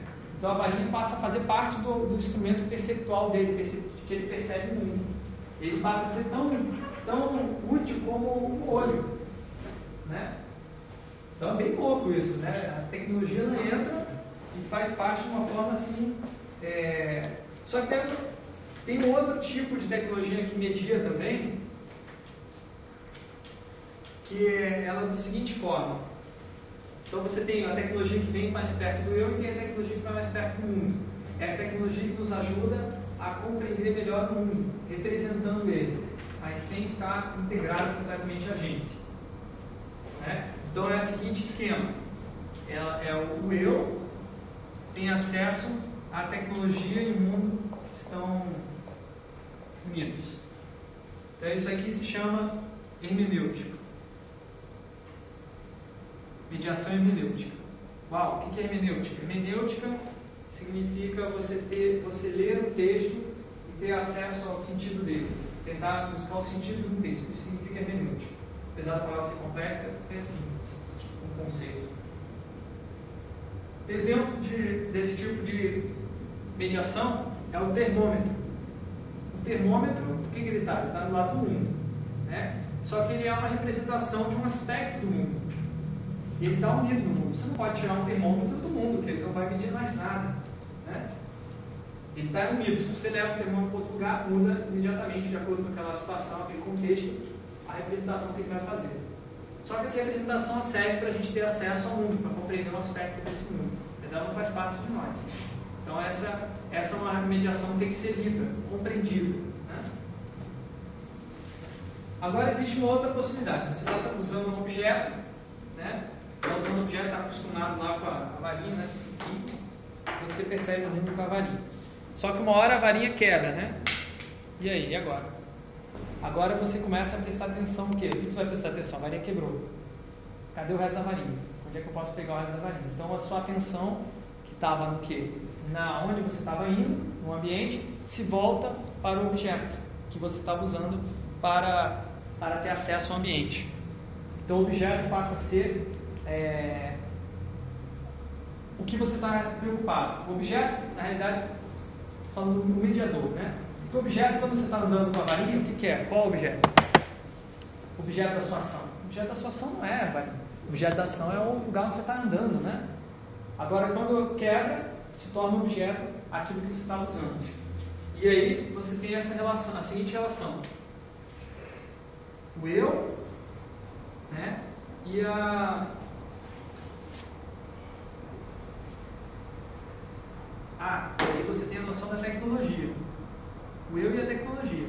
Então a varinha passa a fazer parte do, do instrumento perceptual dele, que ele percebe o mundo. Ele passa a ser tão, tão útil como o olho. Né? Então é bem louco isso, né? A tecnologia não entra e faz parte de uma forma assim. é, Só que tem, tem um outro tipo de tecnologia que media também, que é ela da seguinte forma. Então você tem a tecnologia que vem mais perto do eu e tem a tecnologia que vai mais perto do mundo. É a tecnologia que nos ajuda a compreender melhor o mundo, representando ele, mas sem estar integrado completamente a gente. Né? Então é o seguinte esquema: é, é o, o eu tem acesso à tecnologia e o mundo estão unidos. Então isso aqui se chama hermenêutica. Mediação hermenêutica. Uau, o que é hermenêutica? Hermenêutica significa você ter, você ler o texto e ter acesso ao sentido dele, tentar buscar o sentido do texto. Isso significa hermenêutica. Apesar da palavra ser complexa, é simples um conceito. Exemplo de, desse tipo de mediação é o termômetro. O termômetro, o que, que ele está? Ele está do lado do mundo. Né? Só que ele é uma representação de um aspecto do mundo. Ele está unido no mundo. Você não pode tirar um termômetro do mundo, porque ele não vai medir mais nada. Né? Ele está unido. Se você leva o termômetro para outro lugar, muda imediatamente, de acordo com aquela situação, aquele contexto, a representação que ele vai fazer. Só que essa representação serve para a gente ter acesso ao mundo, para compreender um aspecto desse mundo. Mas ela não faz parte de nós. Então essa, essa é uma mediação que tem que ser lida, compreendida. Né? Agora existe uma outra possibilidade. Você está usando um objeto, né? Usando um objeto, acostumado lá com a, a varinha, né? E você percebe o mundo com a varinha. Só que uma hora a varinha quebra, né? E aí, e agora? Agora você começa a prestar atenção no quê? O que você vai prestar atenção? A varinha quebrou. Cadê o resto da varinha? Onde é que eu posso pegar o resto da varinha? Então a sua atenção, que estava no quê? Na onde você estava indo, no ambiente, se volta para o objeto que você estava usando para, para ter acesso ao ambiente. Então o objeto passa a ser é, o que você está preocupado. O objeto, na realidade, falando do mediador, né? Porque o objeto, quando você está andando com a varinha, o que, que é? Qual o objeto? O objeto da sua ação. O objeto da sua ação não é a varinha. O objeto da ação é o lugar onde você está andando, né? Agora, quando quebra, se torna objeto aquilo que você está usando. E aí você tem essa relação, a seguinte relação. O eu, né? E a Ah, aí você tem a noção da tecnologia. O eu e a tecnologia,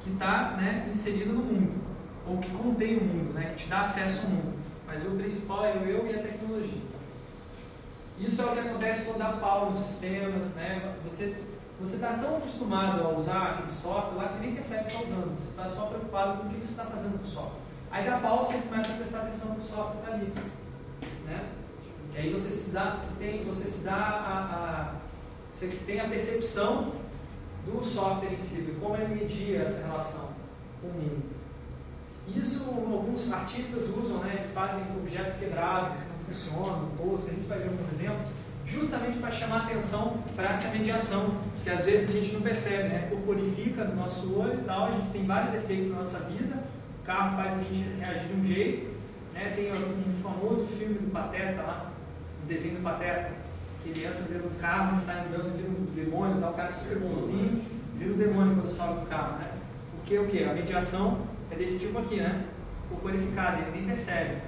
que está né, inserido no mundo, ou que contém o mundo, né, que te dá acesso ao mundo. Mas o principal é o eu e a tecnologia. Isso é o que acontece quando dá pau nos sistemas, né? Você você está tão acostumado a usar aquele software lá que você nem percebe que está usando. Você está só preocupado com o que você está fazendo com o software. Aí dá pau, você começa a prestar atenção no software que está ali. Né? E aí você se dá, você tem, você se dá a, a, você tem a percepção do software em si, de como ele media essa relação com o. Isso alguns artistas usam, né? Eles fazem objetos quebrados que não funcionam, toscos, a gente vai ver alguns exemplos, justamente para chamar atenção para essa mediação, que às vezes a gente não percebe, né? Corporifica no nosso olho e tal, a gente tem vários efeitos na nossa vida, o carro faz a gente reagir de um jeito, né? Tem um famoso filme do Pateta lá, desenho do Pateta, que ele entra dentro do carro e sai andando, vira um demônio, dá o cara super bonzinho, vira um demônio quando sobe do carro, né? Porque o que? A mediação é desse tipo aqui, né? Corporificado, ele nem percebe,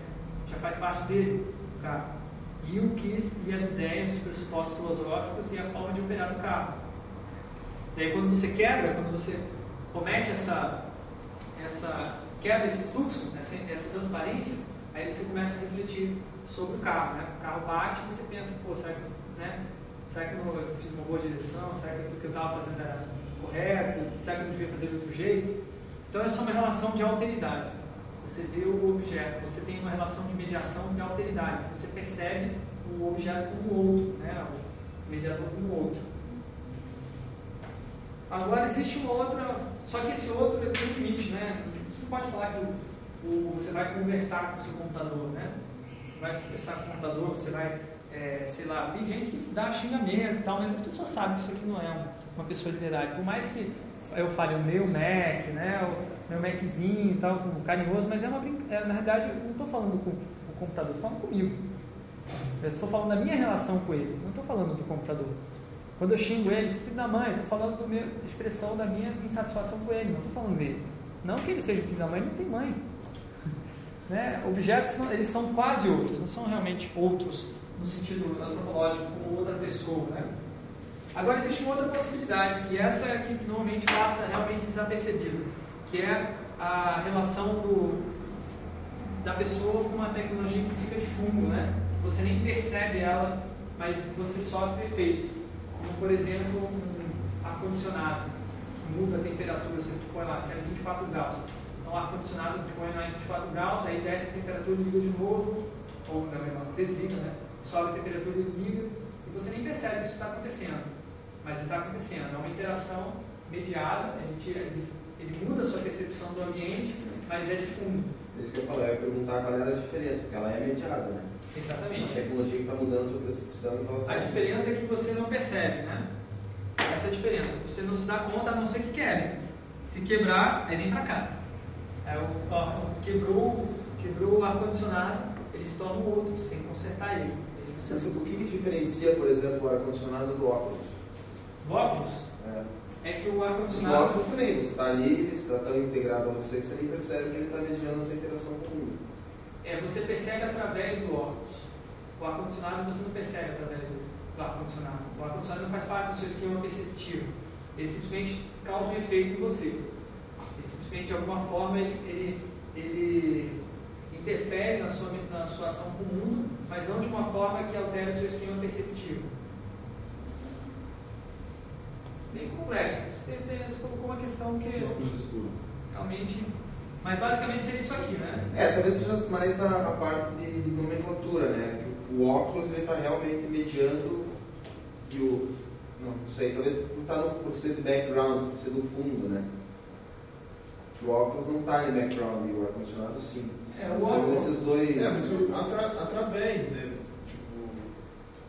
já faz parte dele, o carro. E o que, e as ideias, os pressupostos filosóficos e a forma de operar do carro. E aí quando você quebra, quando você comete essa, essa quebra esse fluxo, essa, essa transparência, aí você começa a refletir sobre o carro. Né? O carro bate e você pensa, pô, será que, né? será que eu fiz uma boa direção? Será que o que eu estava fazendo era correto? Será que eu devia fazer de outro jeito? Então essa é uma relação de alteridade. Você vê o objeto, você tem uma relação de mediação de alteridade. Você percebe o objeto como outro, né? o mediador como outro. Agora existe uma outra, só que esse outro tem limite, né? Você pode falar que o, o, você vai conversar com o seu computador, né? Vai conversar com o computador, você vai, é, sei lá, tem gente que dá xingamento e tal, mas as pessoas sabem que isso aqui não é uma, pessoa de verdade. Por mais que eu fale o meu Mac, né? O meu Maczinho e tal, carinhoso, mas é uma é, na verdade eu não estou falando com o computador, estou falando comigo. Eu estou falando da minha relação com ele, não estou falando do computador. Quando eu xingo ele, filho da mãe, estou falando da minha expressão da minha insatisfação com ele, não estou falando dele. Não que ele seja filho da mãe, não tem mãe. Né? Objetos, eles são quase outros, não são realmente outros no sentido antropológico, como outra pessoa. Né? Agora existe uma outra possibilidade, que essa é que normalmente passa realmente desapercebida, que é a relação do, da pessoa com uma tecnologia que fica de fundo, né? Você nem percebe ela, mas você sofre efeito como por exemplo um ar-condicionado, que muda a temperatura, você põe lá, que é 24 graus. Então o ar-condicionado põe lá em 24 graus, aí desce a temperatura e liga de novo, ou não, não, desliga, né? Sobe a temperatura e liga, e você nem percebe que isso está acontecendo. Mas está acontecendo, é uma interação mediada, ele, tira, ele, ele muda a sua percepção do ambiente, mas é de fundo. Isso que eu falei, eu ia perguntar qual era a diferença, porque ela é mediada, né? Exatamente. A tecnologia que está mudando a tua percepção em relação A diferença é que você não percebe, né? Essa é a diferença. Você não se dá conta a não ser que querem. Se quebrar, aí vem para cá. O, ó, quebrou, quebrou o ar-condicionado, eles tomam outro, você tem que consertar ele. Você... Mas o que, que diferencia, por exemplo, o ar-condicionado do óculos? Do óculos? É. É que o O ar-condicionado. óculos também, você está ali, ele está tão integrado a você que você nem percebe que ele está mediando a tua interação com o mundo. É, você percebe através do óculos. O ar-condicionado você não percebe através do, do ar-condicionado. O ar-condicionado não faz parte do seu esquema perceptivo. Ele simplesmente causa um efeito em você. Simplesmente, de alguma forma, ele, ele, ele interfere na sua, na sua ação com o mundo, mas não de uma forma que altere o seu esquema perceptivo. Bem complexo. Você, você colocou uma questão que realmente. Mas basicamente seria isso aqui, né? É, talvez seja mais a, a parte de nomenclatura, né? Que o óculos ele está realmente mediando que o. Não, não sei, talvez não está no por ser de background, por ser do fundo, né? Que o óculos não está em background e o ar-condicionado sim. É, o São óculos- esses dois. É, mas atra- através deles. Tipo,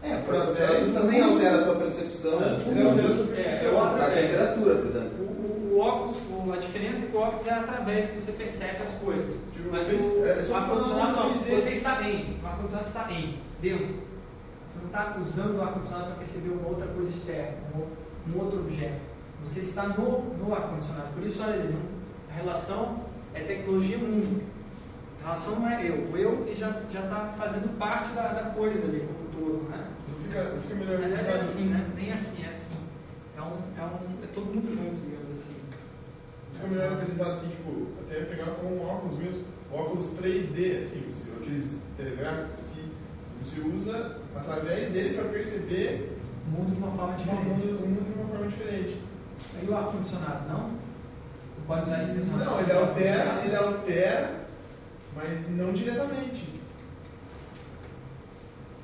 É, através também altera a tua percepção. É, com ele altera a a percepção. É, da temperatura, por exemplo. O, o- o óculos, o- a diferença é que o óculos é através que você percebe as coisas. Tipo, Mas o, é o ar-condicionado não, você está em, o ar-condicionado está em, dentro. Você não está usando o ar-condicionado para perceber uma outra coisa externa, um, um outro objeto. Você está no, no ar-condicionado. Por isso, olha ali, a relação é tecnologia-mundo. A relação não é eu. O eu já está fazendo parte da, da coisa ali, como um todo. Né? Não fica, não fica melhor verdade é assim, né? Nem assim, é assim. É, um, é, um, é todo mundo junto, digamos assim. Fica melhor apresentado assim, tipo, até pegar com óculos mesmo, óculos 3D, assim, você- aqueles telegráficos, assim, você usa através dele para perceber O mundo de uma forma o diferente. mundo, o mundo de uma forma diferente. E o ar-condicionado, não? Não pode usar esse mesmo Não, ele altera, ele altera, mas não diretamente.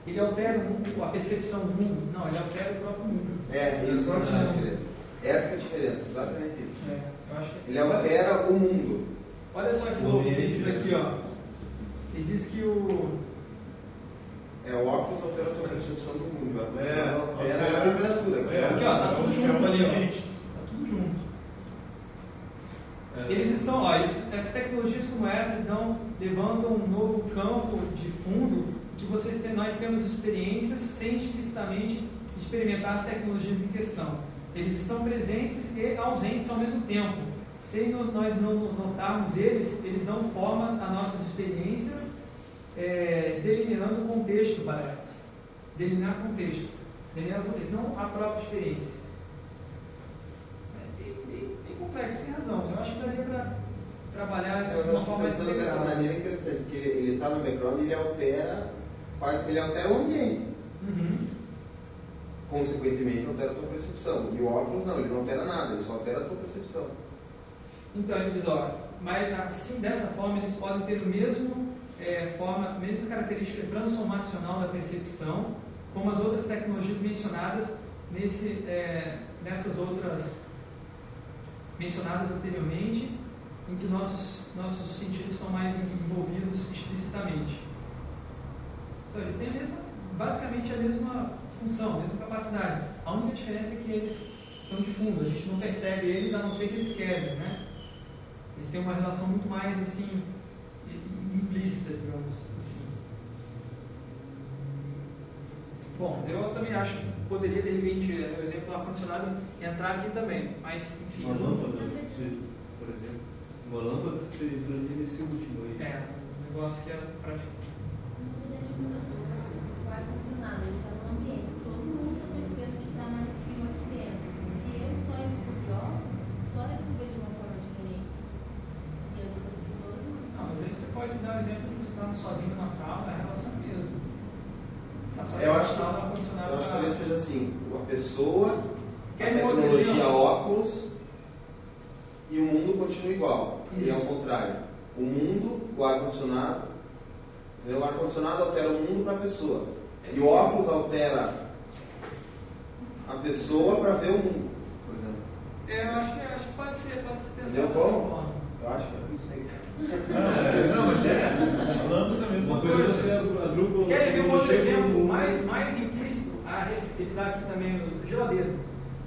Ele altera o mundo, a percepção do mundo? Não, ele altera o próprio mundo. É, isso é a diferença. Essa que é a diferença, exatamente isso. É, eu acho que Ele altera o mundo. Olha só que louco, ele diz aqui, ó. Ele diz que o. É, o óculos altera a tua percepção do mundo. É, altera a temperatura. que É, Aqui, ó, tá é tudo junto é ali, ó. Tá tudo junto. É, Eles estão, ó, eles- essas tecnologias como essas dão, levantam um novo campo de fundo que vocês têm, nós temos experiências sem explicitamente experimentar as tecnologias em questão. Eles estão presentes e ausentes ao mesmo tempo. Sem nós não notarmos eles, eles dão formas às nossas experiências, é, delineando o contexto para elas. Delinear contexto. Delinear contexto, não a própria experiência. Complexo, tem razão. Eu acho que daria para trabalhar isso de uma forma mais pensando dessa maneira é interessante, porque ele está no background e ele altera, faz, ele altera o ambiente. Uhum. Consequentemente, altera a tua percepção. E o óculos não, ele não altera nada, ele só altera a tua percepção. Então ele diz, ó, mas assim, dessa forma eles podem ter o mesmo é, forma, a mesma característica transformacional da percepção, como as outras tecnologias mencionadas nesse, é, nessas outras mencionadas anteriormente, em que nossos, nossos sentidos estão mais envolvidos explicitamente. Então eles têm a mesma, basicamente a mesma função, a mesma capacidade. A única diferença é que eles estão de fundo, a gente não percebe eles a não ser que eles querem, né? Eles têm uma relação muito mais assim implícita, digamos assim. Bom, eu também acho que poderia de repente o exemplo do ar-condicionado entrar aqui também, mas enfim. Uma lâmpada, por exemplo, uma lâmpada se planilha esse último aí. É, um negócio que é prático. O ar-condicionado, ele está no ambiente. Todo mundo está percebendo que está mais frio aqui dentro. Se eu só eu estou de óculos, só eu vou ver de uma forma diferente. E as outras pessoas não. Não, mas aí você pode dar o exemplo de você estar sozinho na sala, é a relação mesmo. Tá sozinho Eu na acho que- sala, o ar-condicionado Eu acho que tá- talvez seja assim, a pessoa, a Quer um outro tecnologia exemplo? óculos e o mundo continua igual. E é o Isso. contrário. O mundo, o ar-condicionado, entendeu? o ar-condicionado altera o mundo para a pessoa. E o óculos altera a pessoa para ver o mundo, por exemplo. É, eu acho que, acho que pode ser, pode ser pensado dessa como? forma. Eu acho que é isso aí. Não, é, não, mas é. A lâmpada é a mesma coisa é coisa. você agrupa Quer ver um outro exemplo mais, mais implícito? A ref- ele está aqui também no geladeira.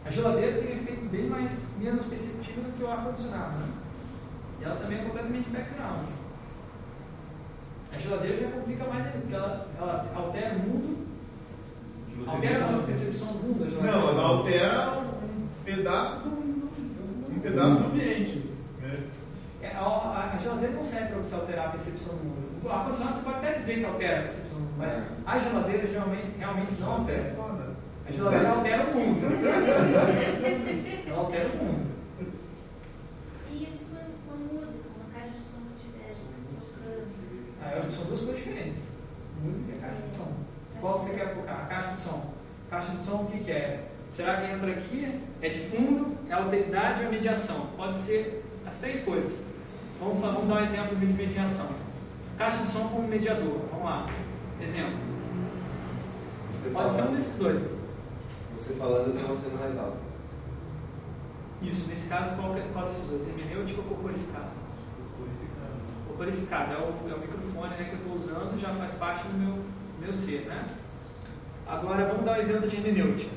A geladeira tem um efeito bem mais, menos perceptível do que o ar-condicionado. Né? E ela também é completamente background. A geladeira já complica mais ainda, porque ela, ela altera o mundo, que você altera a vê nossa como- percepção do mundo. A geladeira. Não, ela altera um pedaço do, um pedaço do ambiente. Né? É, a, a- a geladeira não serve para você alterar a percepção do mundo. O ar-condicionado você pode até dizer que altera a percepção do mundo, mas a geladeira realmente, realmente não É altera. foda. A geladeira altera o mundo. Ela altera o mundo. E se for uma música, uma caixa de som que estiver tocando? Ah, são duas coisas diferentes. Música e caixa de som. Qual você quer focar? A caixa de som. Caixa de som, o que, que é? Será que entra aqui? É de fundo? É alteridade ou é mediação? Pode ser as três coisas. Vamos, vamos dar um exemplo de mediação. Caixa de som como mediador. Vamos lá. Exemplo. Você Pode ser um desses dois. você falando uma cena mais alta. Isso, nesse caso, qual, que- qual desses dois? Hermenêutico ou corporificado? Corporificado é o, é o microfone né, que eu estou usando, já faz parte do meu, meu ser. Né? Agora, vamos dar um exemplo de hermenêutica.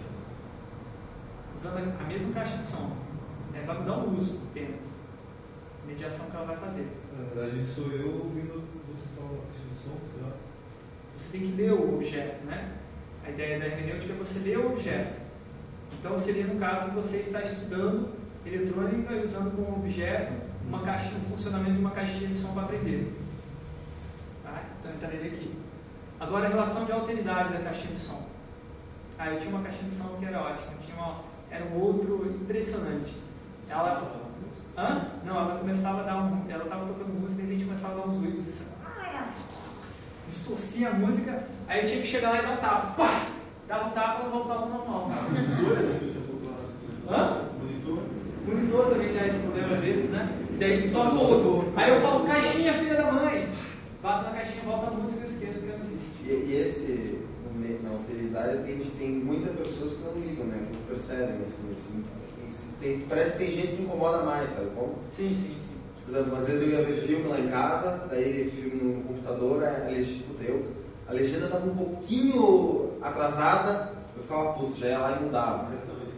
Usando a- mesma caixa de som. Né? Vamos dar um uso apenas. Mediação que ela vai fazer. Na verdade, sou eu ouvindo você falar de som. Você tem que ler o objeto, né? Aí ideia da hermenêutica é você ler o objeto. Então seria no caso de você estar estudando eletrônica e usando como objeto uma caixa, o funcionamento de uma caixinha de som para aprender. Tá? Então entraria aqui. Agora a relação de alteridade da caixinha de som. Ah, eu tinha uma caixinha de som que era ótima, tinha uma, era um outro impressionante. Ela, hã? Não, ela começava a dar um, ela estava tocando música e a gente começava a dar uns ruídos assim, distorcia a música, aí eu tinha que chegar lá e dar um tapa, pá! Dava um tapa e voltava ao normal. Monitor, assim, você for assim. Hã? Monitor. O monitor também dá esse problema às vezes, né? E daí se torna outro. Aí eu falo, caixinha, filha da mãe! Bato na caixinha, volta a música e eu esqueço que ela existe. E, e esse, na alteridade, tem, tem muitas pessoas que não ligam, né? Que não percebem, assim, assim. Tem- parece que tem gente que incomoda mais, sabe como? Sim, sim, sim. Por exemplo, às vezes eu ia ver filme lá em casa, daí filme no computador, a legenda, puta, eu, a legenda estava um pouquinho atrasada, eu ficava puto, já ia lá e mudava.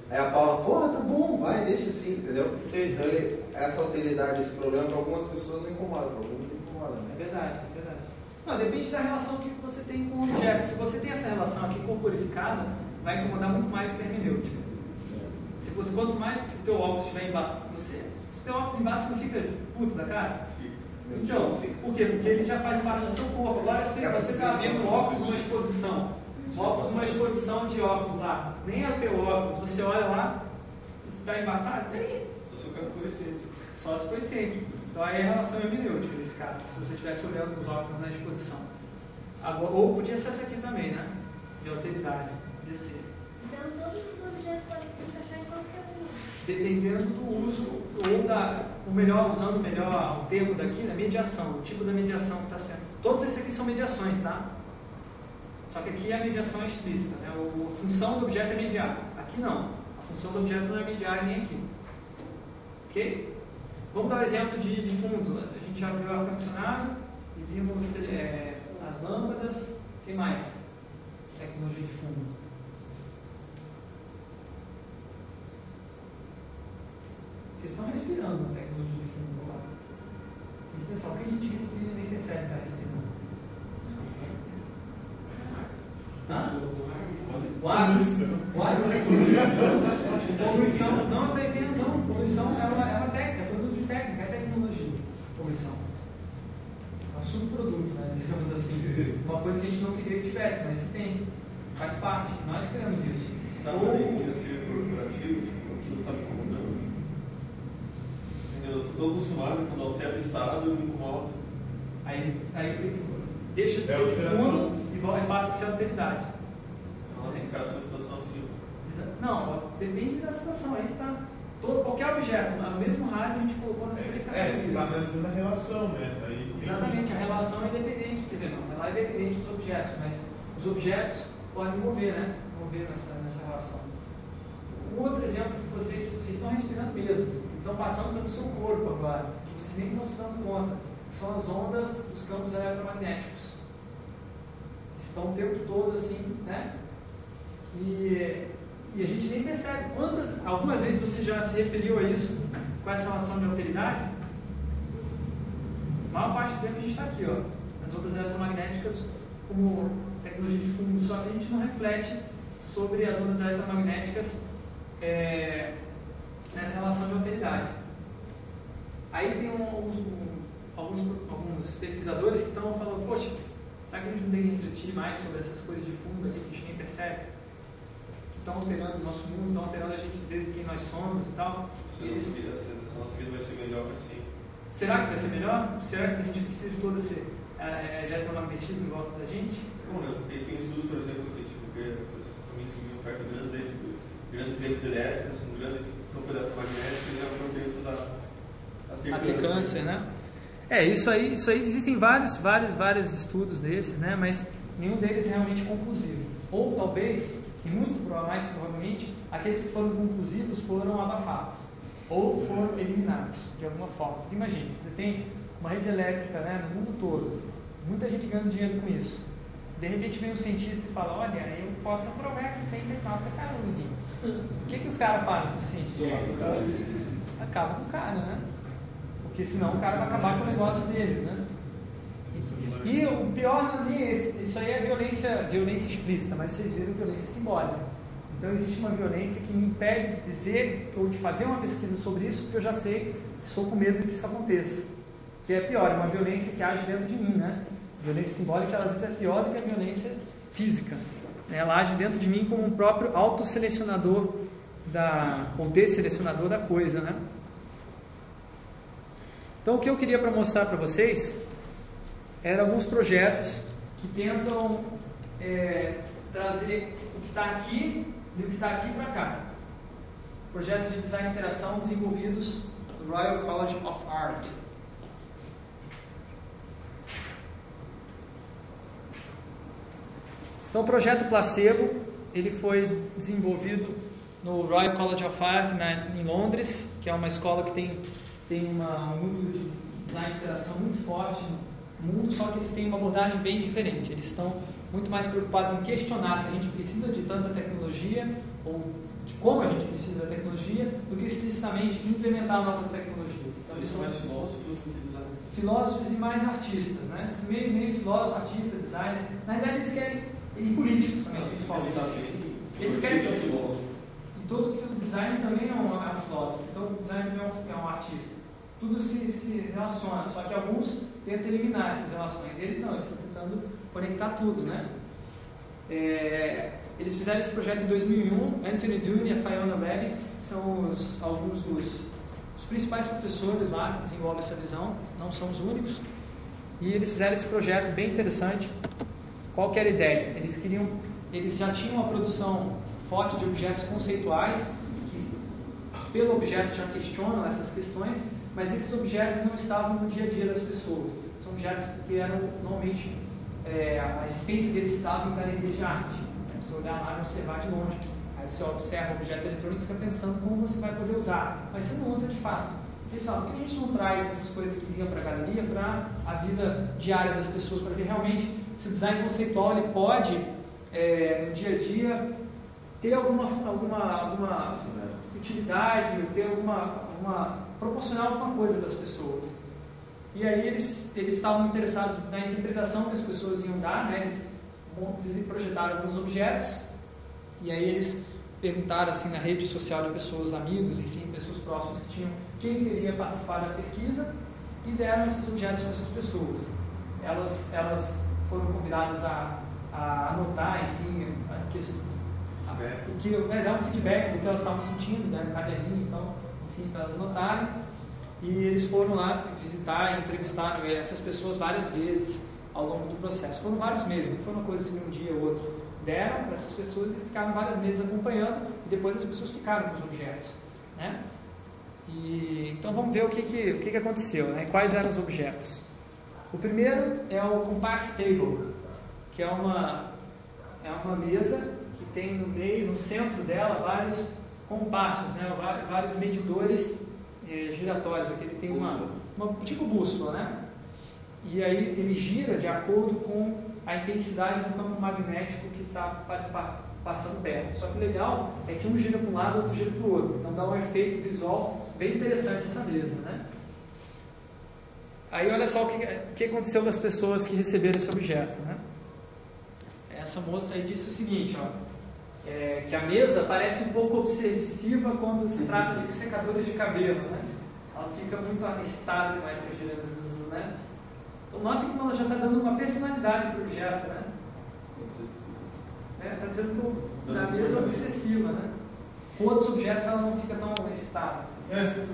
Aí a Paula, porra, tá bom, vai, deixa assim, entendeu? Sei, Então, ele- essa alteridade, esse problema, para algumas pessoas não incomoda, para algumas incomoda, É né? verdade, é verdade. Não, depende da relação que você tem com o objeto. Se você tem essa relação aqui corporificada, vai incomodar muito mais hermenêutica. Se você, quanto mais que o teu óculos estiver embaçado, você, se o teu óculos embaixo não fica puto da cara? Então, por quê? Porque ele já faz parte do seu corpo. Agora, se você está vendo o óculos numa exposição, o óculos numa exposição de óculos lá, nem é o teu óculos, você olha lá, está embaçado, peraí, Só se o cara for excêntrico. só se foi excêntrico. Então aí a relação é hermenêutica nesse caso, se você estivesse olhando os óculos na exposição. Agora, ou podia ser essa aqui também, né? De alteridade. Podia ser. Então, todos os objetos podem se encaixar em qualquer um. Dependendo do uso, ou da, o melhor, usando melhor o termo daqui, né? Mediação, o tipo da mediação que está sendo. Todos esses aqui são mediações, tá? Só que aqui a mediação é explícita, né? A função do objeto é mediar. Aqui não. A função do objeto não é mediar nem aqui. Ok? Vamos dar um exemplo de, de fundo. A gente já viu o ar-condicionado e vimos é, as lâmpadas. O que mais? Tecnologia de fundo. Vocês estão respirando na tecnologia de fundo lá. Tem que pensar, o que a gente respira e nem percebe que está respirando. Hã? O ar, o ar tem poluição. Poluição, não, tem tem razão. Poluição é uma, é uma técnica, é produto de técnica, é tecnologia. Poluição. É um subproduto, né? Digamos assim. Uma coisa que a gente não queria que tivesse, mas que tem. Faz parte. Nós criamos isso. Tá, Ou- mas em ser corporativo, tipo, aquilo tá me incomodando. Entendeu? Eu tô acostumado, quando altera o estado, eu me incomodo. Aí, aí deixa de É ser fundo e e passa a ser alteridade. Nossa, encaixa uma situação assim. Não, depende da situação. Aí que tá. Todo, qualquer objeto, no mesmo rádio a gente colocou nas três É, categorias. você está analisando a relação, né? Aí Exatamente, a relação é independente, quer dizer, não, ela é independente dos objetos, mas os objetos podem mover, né? Mover nessa, nessa relação. Um outro exemplo que vocês, vocês estão respirando mesmo, estão passando pelo seu corpo agora, que vocês nem estão se dando conta, são as ondas dos campos eletromagnéticos. Estão o tempo todo assim, né? E, e a gente nem percebe quantas, algumas vezes você já se referiu a isso com essa relação de alteridade, a maior parte do tempo a gente está aqui, ó, nas ondas eletromagnéticas como tecnologia de fundo, só que a gente não reflete sobre as ondas eletromagnéticas é, nessa relação de alteridade. Aí tem um- alguns, um- alguns, alguns pesquisadores que estão falando, poxa, será que a gente não tem que refletir mais sobre essas coisas de fundo aqui que a gente nem percebe? Que estão alterando o nosso mundo, estão alterando a gente desde quem nós somos e tal. Se se a nossa vida vai ser melhor assim. Será que vai ser melhor? Será que a gente precisa de todo esse eh, eletromagnetismo em volta da gente? Bom, tem, tem estudos, por exemplo, que tipo, famílias que de grandes, grandes redes elétricas, com grande eletromagnético, e propensas a, a ter a ter câncer, né? É, isso aí, isso aí existem vários, vários, vários estudos desses, né? Mas nenhum deles é realmente conclusivo. Ou talvez, e muito mais provavelmente, aqueles que foram conclusivos foram abafados ou foram eliminados de alguma forma. Porque imagine, você tem uma rede elétrica né, no mundo todo, muita gente ganhando dinheiro com isso. De repente vem um cientista e fala, olha, eu posso provar que isso aí fez mal para a saúde. O que, que os caras fazem assim? Acaba com o cara, né? Porque senão o cara vai acabar com o negócio dele, né? E o pior não é esse, isso aí é violência, violência explícita, mas vocês viram violência simbólica. Então existe uma violência que me impede de dizer ou de fazer uma pesquisa sobre isso, porque eu já sei, estou com medo de que isso aconteça. Que é pior, é uma violência que age dentro de mim, né? violência simbólica às vezes é pior do que a violência física. Né? Ela age dentro de mim como um próprio autoselecionador da, ou desselecionador da coisa, né? Então o que eu queria para mostrar para vocês eram alguns projetos que tentam é, trazer o que está aqui e o que está aqui para cá. Projetos de design e interação desenvolvidos no Royal College of Art. Então, o projeto Placebo ele foi desenvolvido no Royal College of Art na, em Londres, que é uma escola que tem, tem uma, um núcleo de design de interação muito forte no mundo, só que eles têm uma abordagem bem diferente. Eles estão muito mais preocupados em questionar se a gente precisa de tanta tecnologia ou de como a gente precisa da tecnologia, do que explicitamente implementar novas tecnologias. Então, Eles são mais filósofos filósofos e mais artistas, né? Esse meio, meio filósofo, artista, designer. Na verdade, eles querem, e políticos também, principalmente. eles querem ser-. E todo fil- designer também é um, é filósofo, todo designer também é um, é um artista. Tudo se, se relaciona, só que alguns tentam eliminar essas relações. Eles não, eles estão tentando conectar tudo, né? É, eles fizeram esse projeto em 2001. Anthony Dune e a Fiona Webb são os- alguns dos, os principais professores lá que desenvolvem essa visão, não são os únicos. E eles fizeram esse projeto bem interessante. Qual que era a ideia? Eles queriam, eles já tinham uma produção forte de objetos conceituais que, pelo objeto, já questionam essas questões, mas esses objetos não estavam no dia a dia das pessoas. São objetos que eram normalmente é, a existência deles estava em galerias de arte. Né? Você olhar lá e observar de longe. Aí você observa o objeto eletrônico e fica pensando como você vai poder usar, mas você não usa de fato. Eles falam, por que a gente não traz essas coisas que vinham para a galeria para a vida diária das pessoas, para ver realmente se o design conceitual ele pode, é, no dia a dia, ter alguma, alguma, alguma utilidade, ter alguma, alguma proporcionar alguma coisa das pessoas. E aí eles, eles estavam interessados na interpretação que as pessoas iam dar, né? eles projetaram alguns objetos, e aí eles perguntaram assim na rede social de pessoas, amigos, enfim, pessoas próximas que tinham, quem queria participar da pesquisa, e deram esses objetos para essas pessoas. Elas, elas foram convidadas a, a anotar, enfim, a Feedback. o que é, dar um feedback do que elas estavam sentindo, né, caderninho, então, enfim, para elas anotarem. E eles foram lá visitar, entrevistar essas pessoas várias vezes ao longo do processo. Foram vários meses, não foi uma coisa assim, um dia ou outro. Deram para essas pessoas e ficaram vários meses acompanhando, e depois as pessoas ficaram com os objetos. Né? E, então vamos ver o que, que, o que, que aconteceu, né? quais eram os objetos. O primeiro é o Compass Table, que é uma, é uma mesa que tem no meio, no centro dela, vários compassos, né? Vários medidores eh, giratórios. Aqui ele tem uma, uma tipo bússola, né? E aí ele gira de acordo com a intensidade do campo magnético que está passando perto. Só que o legal é que um gira para um lado, outro gira para o outro. Então dá um efeito visual bem interessante essa mesa, né? Aí olha só o que, o que aconteceu com as pessoas que receberam esse objeto, né? Essa moça aí disse o seguinte, ó, é, que a mesa parece um pouco obsessiva quando se trata de secadores de cabelo, né? Ela fica muito demais com girando, zzz, né? Então notem como ela já está dando uma personalidade para o objeto, né? Está dizendo que na mesa é obsessiva, né? Com outros objetos ela não fica tão excitada. assim. É,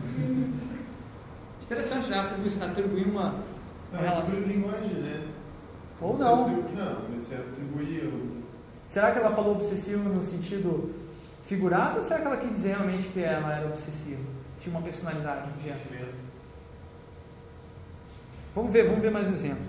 Interessante, né? Atribuir, atribuir uma, uma não, é relação. por linguagem, né? Ou Você não. atribu- Não, você atribuir o. Será que ela falou obsessivo no sentido figurado ou será que ela quis dizer realmente que ela era obsessiva? Tinha uma personalidade no objeto? Vamos ver, vamos ver mais um exemplo.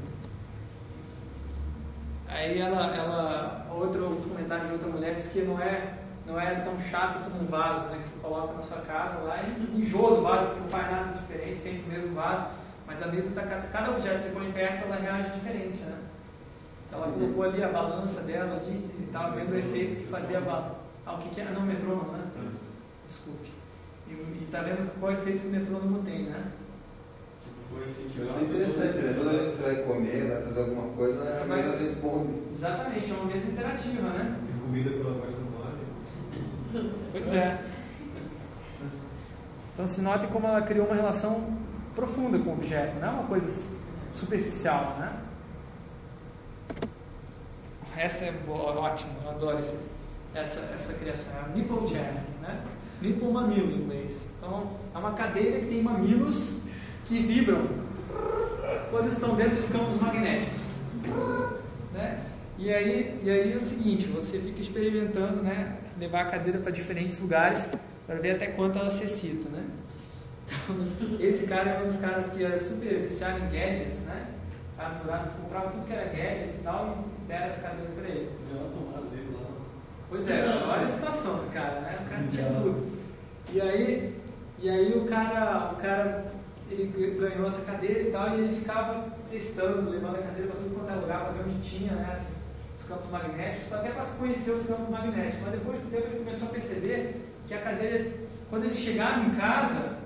Aí ela, ela outro, outro comentário de outra mulher diz que não é, não é tão chato como um vaso, né? Que você coloca na sua casa lá e enjoa do vaso, porque não faz nada diferente, sempre o mesmo vaso. Mas a mesa está cada objeto que você põe perto, ela reage diferente, né? Ela colocou ali a balança dela ali e estava vendo o efeito que fazia a balança. Ah, o que, que é? Não, metrônomo, né? Desculpe. E está vendo qual efeito que o metrônomo tem, né? Foi Isso é interessante, né? Toda vez que você vai comer, vai fazer alguma coisa, a Vai- mesa responde. Exatamente, é uma mesa interativa, né? Tem comida pela parte do mar. Pois é. Então se note como ela criou uma relação profunda com o objeto, não é uma coisa superficial, né? Essa é boa, ótima, eu adoro esse, essa, essa criação, é a nipple chair, né? Nipple mamilo em inglês. Então é uma cadeira que tem mamilos que vibram quando estão dentro de campos magnéticos, né? E aí, e aí é o seguinte, você fica experimentando, né? Levar a cadeira para diferentes lugares para ver até quanto ela se excita, né? Então, esse cara é um dos caras que era super viciado em gadgets, né? O cara comprava tudo que era gadget e tal e deram essa cadeira para ele. Tomada dele lá. Pois é, olha a situação do cara, né? O cara tinha tudo. E aí, e aí o cara, o cara ele ganhou essa cadeira e tal, e ele ficava testando, levando a cadeira para tudo quanto é lugar, para ver onde tinha né, esses, os campos magnéticos, até para se conhecer os campos magnéticos. Mas depois do tempo ele começou a perceber que a cadeira, quando ele chegava em casa,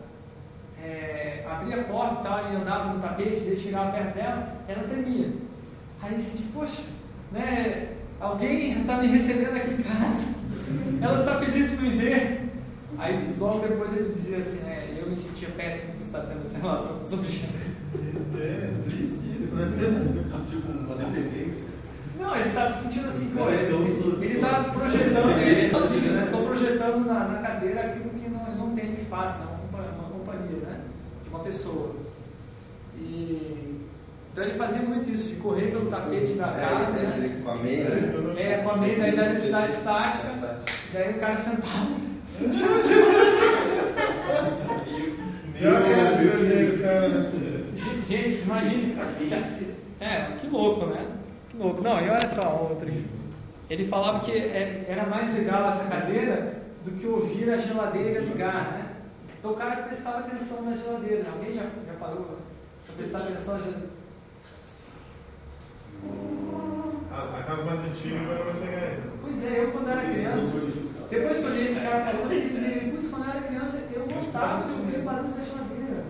é, abria a porta e tal, e andava no tapete, ele chegava perto dela, ela tremia. Aí ele disse, poxa, né, alguém está me recebendo aqui em casa, ela está feliz por me ver. Aí logo depois ele dizia assim, né, eu me sentia péssimo por estar tendo essa relação com os objetos. É, triste isso, né? Tipo, uma dependência. Não, ele estava se sentindo assim, pô, ele ele projetando, ele é sozinho, né? Estou projetando na, na cadeira aquilo que não, não tem de fato, não, uma, uma companhia, né? De uma pessoa. E, então ele fazia muito isso, de correr pelo tapete da casa, É, né? ele com a meia. né? É, com a meia da identidade Tecido, estática. Daí o cara sentava. Pior que né? Gente, imagine. É, que louco, né? Louco. Não, e olha só a outra aqui. Ele falava que é- era mais legal essa cadeira do que ouvir a geladeira ligar, né? Então o cara prestava atenção na geladeira. Alguém já, já parou para prestar atenção na geladeira? A, a casa mais antiga era mais legal. Pois é, eu quando era criança, depois que eu li esse cara falando, lembrei, putz, quando eu era criança, eu gostava de ouvir o barulho da geladeira.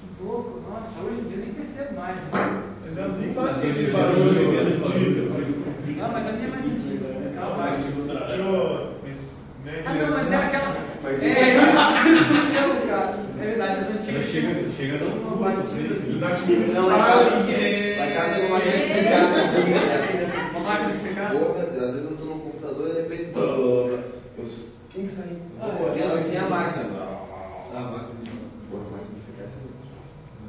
Que louco, nossa, hoje em dia eu nem percebo mais. Né? Elas nem fazem aquele barulho. Não, mas a minha é mais antiga. Tirou, mas, né, Ah, não, mas é aquela. Mas é isso- isso, isso mesmo, cara. É verdade, as antigas. chega, chega no pulo, batida assim. Na Não, administração, em casa, é- em casa tem uma máquina de secar, é Uma máquina de secar? Porra, às vezes eu tô no computador e de repente. Eu, quem saiu? Vou correndo assim a máquina. Ah, máquina de Porra, a máquina de secar é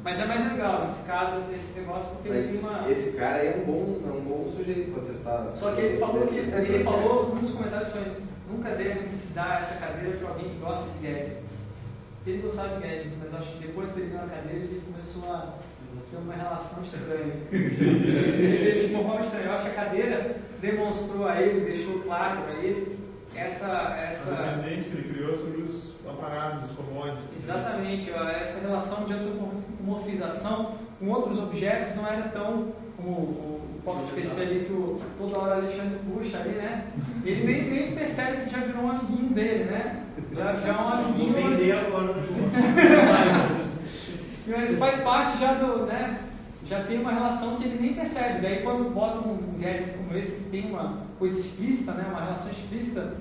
Mas é mais legal nesse caso, esse negócio, porque ele tem Mas uma. esse cara aí é um bom, é um bom sujeito pra testar. Só que ele falou que ele falou, um dos comentários foi, nunca deve se dar essa cadeira para alguém que gosta de gadgets. Ele gostava de gadgets, mas acho que depois que ele ganhou a cadeira, ele começou a ter uma relação estranha. ele veio de uma forma estranha. Eu acho que a cadeira demonstrou a ele, deixou claro para ele essa. A essa dependência que ele criou sobre os aparatos, os commodities. Exatamente, ó, essa relação de antropomorfização com outros objetos não era tão como o o pocket PC ali que o, toda hora o Alexandre puxa ali, né? Ele nem, nem percebe que já virou um amiguinho dele, né? Já, já é um Vou amiguinho. vender agora Mas faz parte já do, né? Já tem uma relação que ele nem percebe. Daí quando bota um gadget como esse que tem uma coisa explícita, né? Uma relação explícita,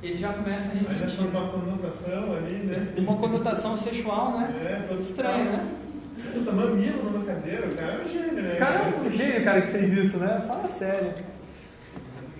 ele já começa a refletir. uma conotação ali, né? Uma conotação sexual, né? É, todo Estranho, né? Puta, mamilo numa cadeira, o cara é um gênio, né? O cara é um gênio, cara, que fez isso, né? Fala sério.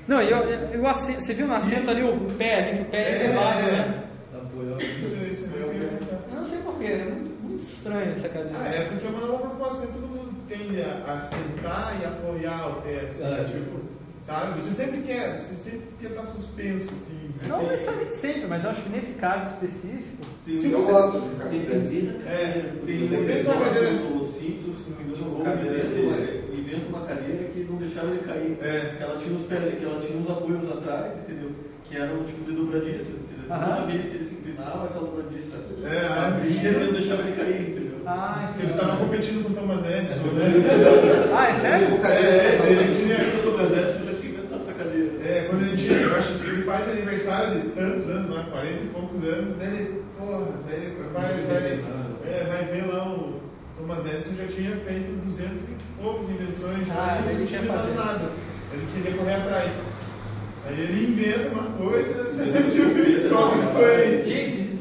Não, e eu, eu, você viu no assento ali o pé ali, que o pé é É, elevado, é. né? Apoiar Isso, isso é meio Eu não sei porquê, é muito, muito estranho essa cadeira. Ah, é porque é uma nova proposta, né? todo mundo tende a, a sentar e apoiar o pé, assim, Ah, tipo, sabe? Você sempre quer, você sempre quer estar suspenso, assim. Não necessariamente sempre, mas eu acho que nesse caso específico. Se eu você- gosto de ficar com Tem o? É, tem Tem uma que pessoa. O Simpsons, se não me engano, cadeira inventa inventa uma cadeira que não deixava ele cair. É. Que ela tinha os pés, que ela tinha uns apoios atrás, entendeu? Que eram tipo de dobradiça, entendeu? Aham. Toda vez que ele se inclinava, aquela dobradiça É, ah, vinha e não deixava ele cair, entendeu? Ah, Porque ele tava competindo com o Thomas Edison, né? ah é sério? Tipo, É, tá ele tinha- Eu tô mais você já tinha inventado essa cadeira. É, quando ele tinha, eu acho que ele faz aniversário de tantos anos, lá, 40 e poucos anos, ele, porra, daí vai, vai, é, vai ver lá o Thomas Edison já tinha feito 200 e poucas invenções, já Ah, e ele não tinha inventado nada. Ele queria correr atrás. Aí ele inventa uma coisa, descobre que foi. Gente,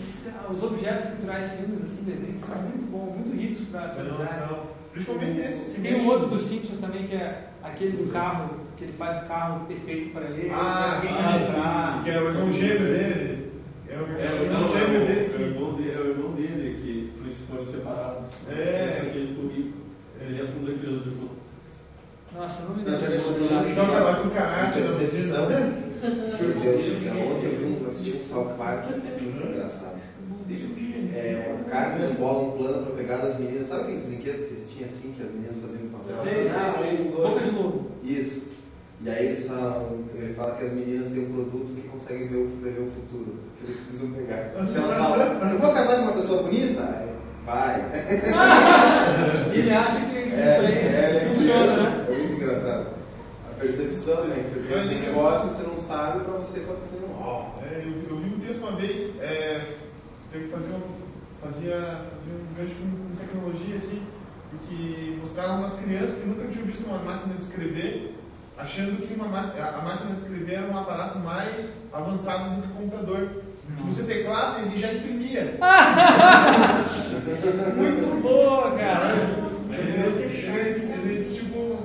os objetos culturais, filmes, assim, desenhos, são muito bons, muito ricos para analisar. são. Principalmente esses. que Tem um outro dos Simpsons também, que é aquele do carro, que ele faz o carro perfeito para ele. Ah, sim, sim. Que é o irmão gêmeo dele. É o, é o irmão não, é o dele. irmão dele, é o irmão dele que eles foram separados. É. Só que ele ficou rico. Ele afundou a empresa do irmão. Nossa, não me nome. Então tá lá com o caráter da oficina. Meu Deus do céu, ontem eu vi um, assisti um South Park, engraçado. É, o cara um bola, um plano pra pegar das meninas. Sabe aqueles brinquedos que tinha assim, que as meninas faziam com papel? Sei, Ah, sei. Boca dois. de lobo. Isso. E aí eles falam, ele fala que as meninas têm um produto que consegue ver o, prever o futuro, que eles precisam pegar. Então elas falam, eu vou casar com uma pessoa bonita? Vai. Ele acha que isso aí é, funciona, né? É muito engraçado. A percepção, né? Que você faz um negócio que você não sabe, pra você pode ser um ó. É, eu, eu vi um texto uma vez, é, teve que fazer um, fazia, fazia um gancho com, tecnologia, assim, porque mostrava umas crianças que nunca tinham visto uma máquina de escrever, achando que uma ma- a a máquina de escrever era um aparato mais avançado do que o computador. Que você teclava e ele já imprimia. Muito boa, cara. Eles, eles, eles, tipo,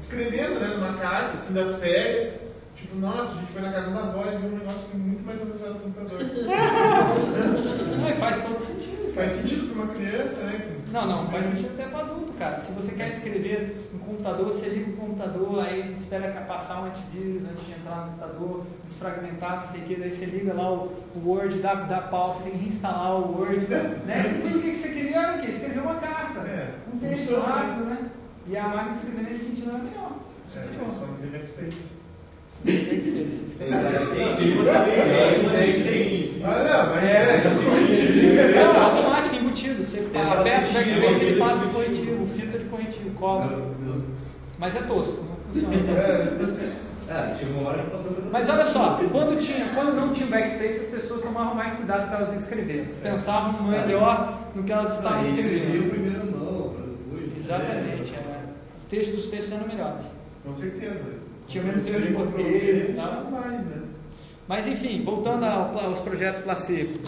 escrevendo, né, numa carta, assim, das férias. Tipo, nossa, a gente foi na casa da avó e viu um negócio muito mais avançado do computador. Não, e faz todo sentido. Faz sentido para uma criança, né? Não, não, faz sentido até para adulto, cara. Se você quer escrever no computador, você liga o computador, aí espera passar um antivírus antes de entrar no computador, desfragmentar, não sei o que, daí você liga lá o, o Word, dá, dá pau, você tem que reinstalar o Word, né? E tudo que você queria era o quê? Escrever uma carta. É, Um texto rápido, né? E a máquina de escrever nesse sentido era melhor. É, só tem backspace. Tem você tem, é, você tem isso. Ah, não, mas É, é. não, automático, embutido. Você aquela aperta o fichinha backspace, ele ali, passa o corretivo, o filtro de corretivo, cola. Mas é tosco, não funciona. É, chegou uma hora que Mas olha só, quando, tinha, quando não tinha backspace, as pessoas tomavam mais cuidado com o que elas iam escrever. Elas pensavam melhor no que elas estavam Ah, escrevia o escrevendo. primeiro não, para depois. Exatamente. É. Os textos dos textos eram melhores. Com certeza. Tinha menos erro de português e tal. mais, né? Mas enfim, voltando ao- aos projetos placebo.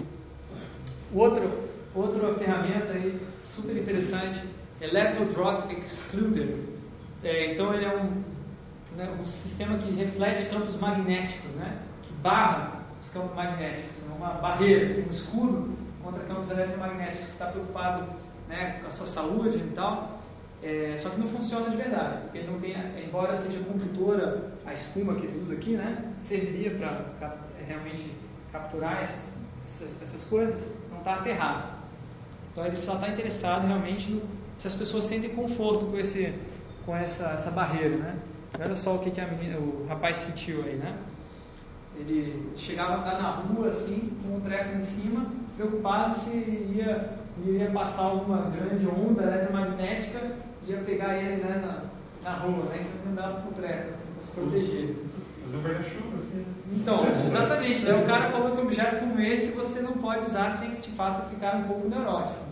Outro, outra ferramenta aí, super interessante, Electrodrop Excluder. É, então ele é um, né, um sistema que reflete campos magnéticos, né, que barra os campos magnéticos, é uma barreira, assim, um escudo contra campos eletromagnéticos. Você está preocupado né, com a sua saúde e tal, é, só que não funciona de verdade, porque não tem, embora seja condutora, a espuma que ele usa aqui, né, serviria para realmente capturar essas, essas coisas, não está aterrado. Então ele só está interessado realmente no, se as pessoas sentem conforto com, esse, com essa, essa barreira, né. Olha só o que, que menina, o rapaz sentiu aí, né? Ele chegava a andar na rua assim, com um treco em cima, preocupado se ia, iria passar alguma grande onda eletromagnética ia pegar ele né, na, na rua, né? Então andava com o treco, assim, para se proteger. Fazer um guarda-chuva, assim. Então, exatamente. Daí o cara falou que um objeto como esse você não pode usar sem que te faça ficar um pouco neurótico.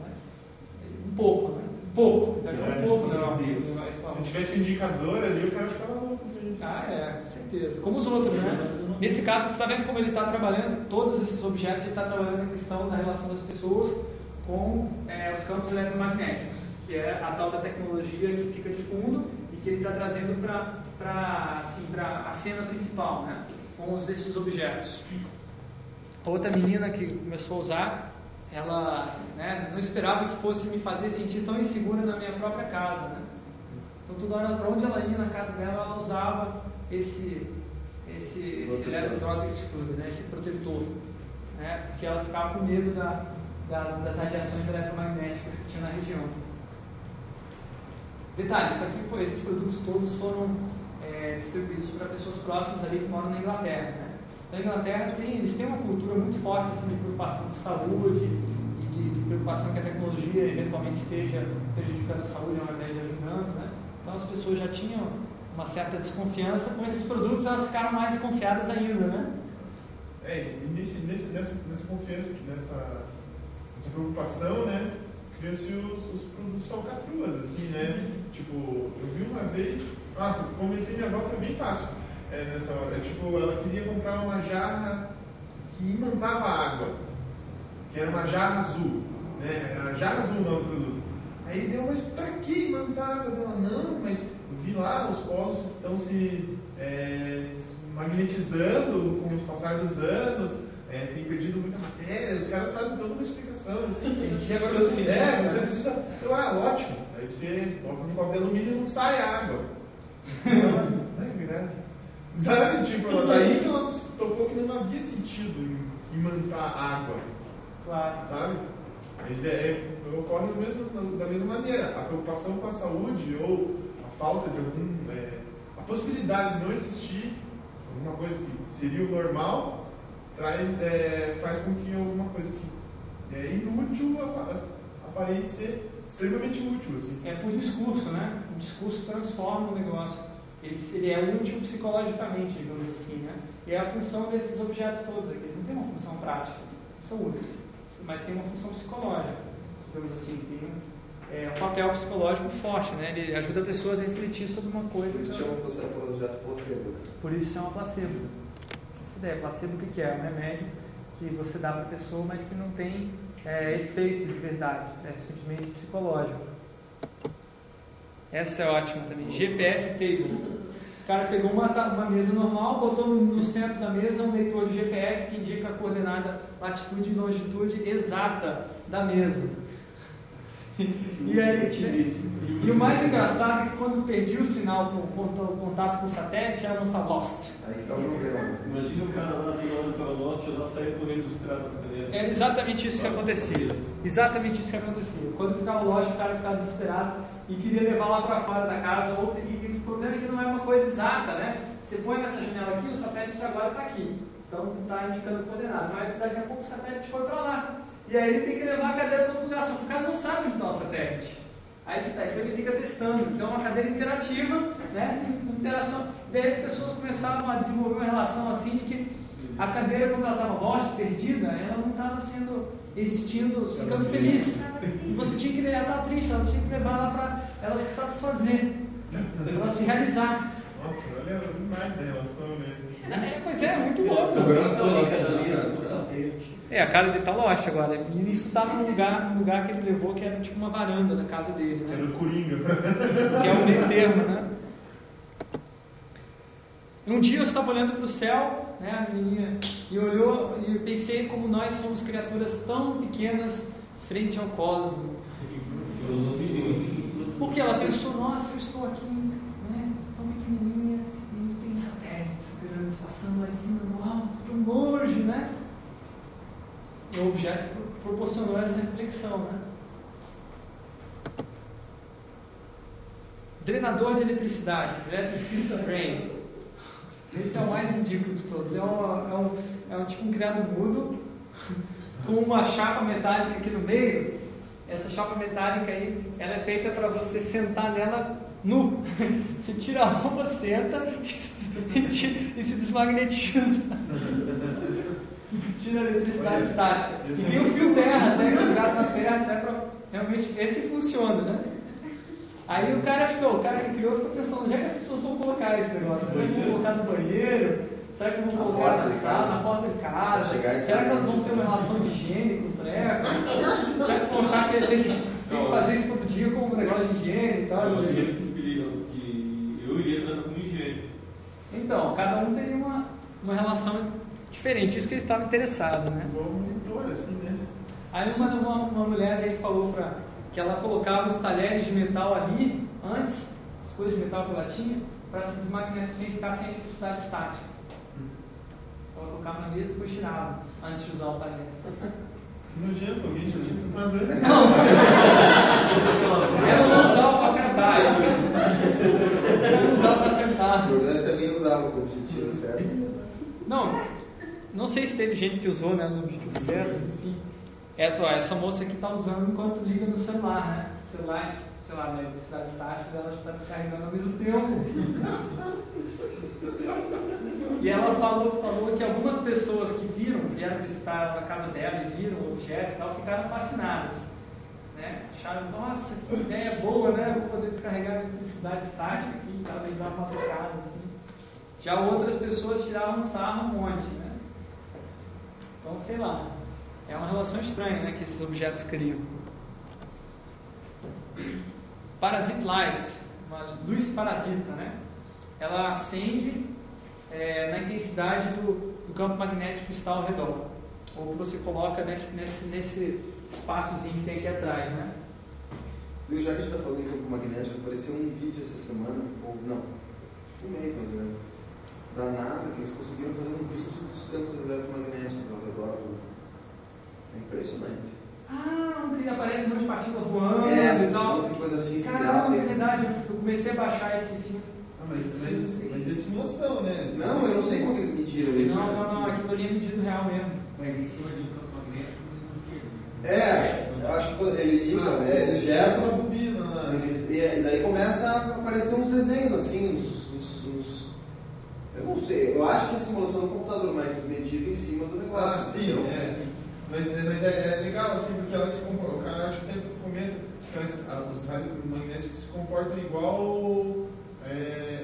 Pouco, né? Pouco. Daqui a um pouco neurótico. né? Se tivesse um indicador ali, o cara ficava louco com isso. Ah, é, com certeza. Como os outros, né? Nesse caso, você está vendo como ele está trabalhando, todos esses objetos, ele está trabalhando a questão da relação das pessoas com é, os campos eletromagnéticos, que é a tal da tecnologia que fica de fundo e que ele está trazendo para assim, a cena principal, né? com esses objetos. Outra menina que começou a usar, ela né, não esperava que fosse me fazer sentir tão insegura na minha própria casa. Né? Então, toda hora, para onde ela ia na casa dela, ela usava esse, esse, esse electrodrotic excluder, né? esse protetor. Né? Porque ela ficava com medo da, das, das radiações eletromagnéticas que tinha na região. Detalhe, isso aqui foi, esses produtos todos foram é, distribuídos para pessoas próximas ali que moram na Inglaterra. Né? Na Inglaterra tem, eles têm uma cultura muito forte assim, de preocupação de saúde de, de preocupação que a tecnologia eventualmente esteja prejudicando a saúde ao invés de ajudando. Né? Então as pessoas já tinham uma certa desconfiança com esses produtos, elas ficaram mais desconfiadas ainda, né? É, e nesse, nesse, nessa, nessa confiança, nessa, nessa preocupação, né? criam-se os, os produtos falcatruas, assim, né? Tipo, eu vi uma vez, nossa, convencer minha avó foi bem fácil é, nessa hora. É, tipo, ela queria comprar uma jarra que imantava água, que era uma jarra azul, né? Era jarra azul o nome do produto. Aí deu, mas pra que imantar água dela? Não, mas eu vi lá, os polos estão se, é, magnetizando com o passar dos anos, é, tem perdido muita matéria, os caras fazem toda uma explicação assim. Sim, e agora você, sentir, é, né? você precisa. Eu, ah, ótimo. Aí você coloca no copo de alumínio e não sai água. Ela, é verdade. Sabe, tipo, ela- daí que ela tocou que não havia sentido em imantar água, Claro. sabe? Mas é, é- ocorre mesmo- da mesma maneira. A preocupação com a saúde ou a falta de algum. é, a possibilidade de não existir alguma coisa que seria o normal traz, é, faz com que alguma coisa que é inútil apa- aparente ser extremamente útil. Assim. É por discurso, né? O discurso transforma o negócio. Ele, ele é útil psicologicamente, digamos assim, né? E é a função desses objetos todos aqui. Eles não têm uma função prática, são úteis, mas tem uma função psicológica, digamos assim. Tem um, é, um papel psicológico forte, né? Ele ajuda pessoas a refletir sobre uma coisa. Por isso chama o placebo. Por isso chama placebo. Essa ideia, placebo o que que é? Um remédio que você dá para a pessoa, mas que não tem é, efeito de verdade, é simplesmente psicológico. Essa é ótima também. GPS Table. O cara pegou uma, uma mesa normal, botou no, no centro da mesa um leitor de GPS que indica a coordenada, latitude e longitude exata da mesa. E aí, e o mais engraçado é que quando perdi o sinal com o contato com o satélite, ela não está lost. Tá o problema. Imagina o cara lá toda hora pela nossa e lá sair correndo desesperado pra cadeira. Era exatamente isso que acontecia. Exatamente isso que acontecia. Quando ficava lost, o cara ficava desesperado e queria levar lá para fora da casa. Ou, e problema é que não é uma coisa exata, né? Você põe nessa janela aqui, o satélite agora está aqui. Então está indicando coordenada. Mas daqui a pouco o satélite foi para lá. E aí ele tem que levar a cadeira para outro lugar, só que o cara não sabe onde está o satélite. Aí que tá, então ele fica testando. Então é uma cadeira interativa, né? Interação. Daí as pessoas começavam a desenvolver uma relação assim de que a cadeira, quando ela estava lost, perdida, ela não estava sendo existindo, ficando feliz. E você tinha que ela estava triste, ela tinha que levar ela para ela se satisfazer, para ela se realizar. Nossa, olha a imagem da relação, né? É, pois é, muito louco. Tônica da mesa com satélite. É, a cara dele tá lost agora. E isso estava num lugar, num lugar que ele levou que era tipo uma varanda da casa dele, né? Era o Coringa. que é o meio termo, né? Um dia eu estava olhando para o céu, né, a menininha, e olhou e eu pensei como nós somos criaturas tão pequenas frente ao cosmos. Porque ela pensou, nossa, eu estou aqui, né, tão pequenininha, e tem satélites grandes passando lá em cima, alto, tão longe, né? O objeto proporcionou essa reflexão, né? Drenador de eletricidade, Electricity Drain. Esse é o mais ridículo de todos. É é um, é um tipo um criado mudo com uma chapa metálica aqui no meio. Essa chapa metálica aí, ela é feita para você sentar nela nu. Você tira a roupa, senta e se, e ti- se desmagnetiza. Tira a eletricidade estática. E tem o fio terra, até ligado na terra, até para realmente. Esse funciona, né? Aí o cara ficou, o cara que criou ficou pensando, onde é que as pessoas vão colocar esse negócio? Vão colocar no banheiro? Será que vão Na colocar na sala, casa. na porta de casa? Será que elas vão ter uma relação de higiene com o treco? Será que vão achar que tem, que- tem que fazer isso todo dia como um negócio de higiene e tal? Eu acho que é muito perigo, que eu iria tratar como higiene. Então, cada um teria uma, uma relação diferente, isso que ele estava interessado, né? Igual monitor, assim, né? Aí uma, uma, uma mulher aí falou pra, que ela colocava os talheres de metal ali, antes, as coisas de metal que ela tinha, para se desmagnetizar e ficar sem eletricidade estática. Ela colocava na mesa e depois tirava, antes de usar o talher. Nojento, alguém já tinha sentado antes. Ela não usava para sentar. Ela não usava para sentar. O problema é se alguém usava como objetivo certo. Não, não sei se teve gente que usou né, no objetivo certo, enfim. Essa, ó, essa moça aqui está usando enquanto liga no celular, né? O celular, sei lá, na eletricidade estática, ela está descarregando ao mesmo tempo. E ela falou, falou que algumas pessoas que viram, vieram visitar a casa dela e viram objetos e tal, ficaram fascinadas. né? acharam, nossa, que ideia boa, né? Vou poder descarregar a eletricidade estática aqui, tá? Daí dar uma tocada, assim. Já outras pessoas tiravam sarro um monte, né? Então, sei lá, é uma relação estranha, né, que esses objetos criam. Parasite light, uma luz parasita, né? Ela acende é, na intensidade do, do campo magnético que está ao redor, ou que você coloca nesse, nesse, nesse espaçozinho que tem aqui atrás, né? Viu, já que a gente está falando em campo magnético, apareceu um vídeo essa semana, ou não, um mês mais ou menos, da NASA, que eles conseguiram fazer um vídeo dos campos eletromagnéticos ao redor do. É impressionante. Ah, um que aparece um monte de partícula voando É, e tal. outra coisa assim, Caramba, é verdade, eu comecei a baixar esse filme. Ah, mas, mas, mas é simulação, né? Não, eu não sei como que eles mediram isso. Não, não, não, aquilo ali é medido real mesmo. Mas em cima de um campo magnético, por quê? É, eu acho que ele liga, Ah, é, ele jeta uma bobina lá. eles- e, e daí começa a aparecer uns desenhos assim, uns, uns, uns- Eu não sei, eu acho que é simulação do computador, mas medido em cima do negócio. Ah, sim, entendeu? é. Mas, é- mas é, é legal, assim, porque elas se comportam. O cara acho que até comenta que elas, os raios magnéticos se comportam igual, é,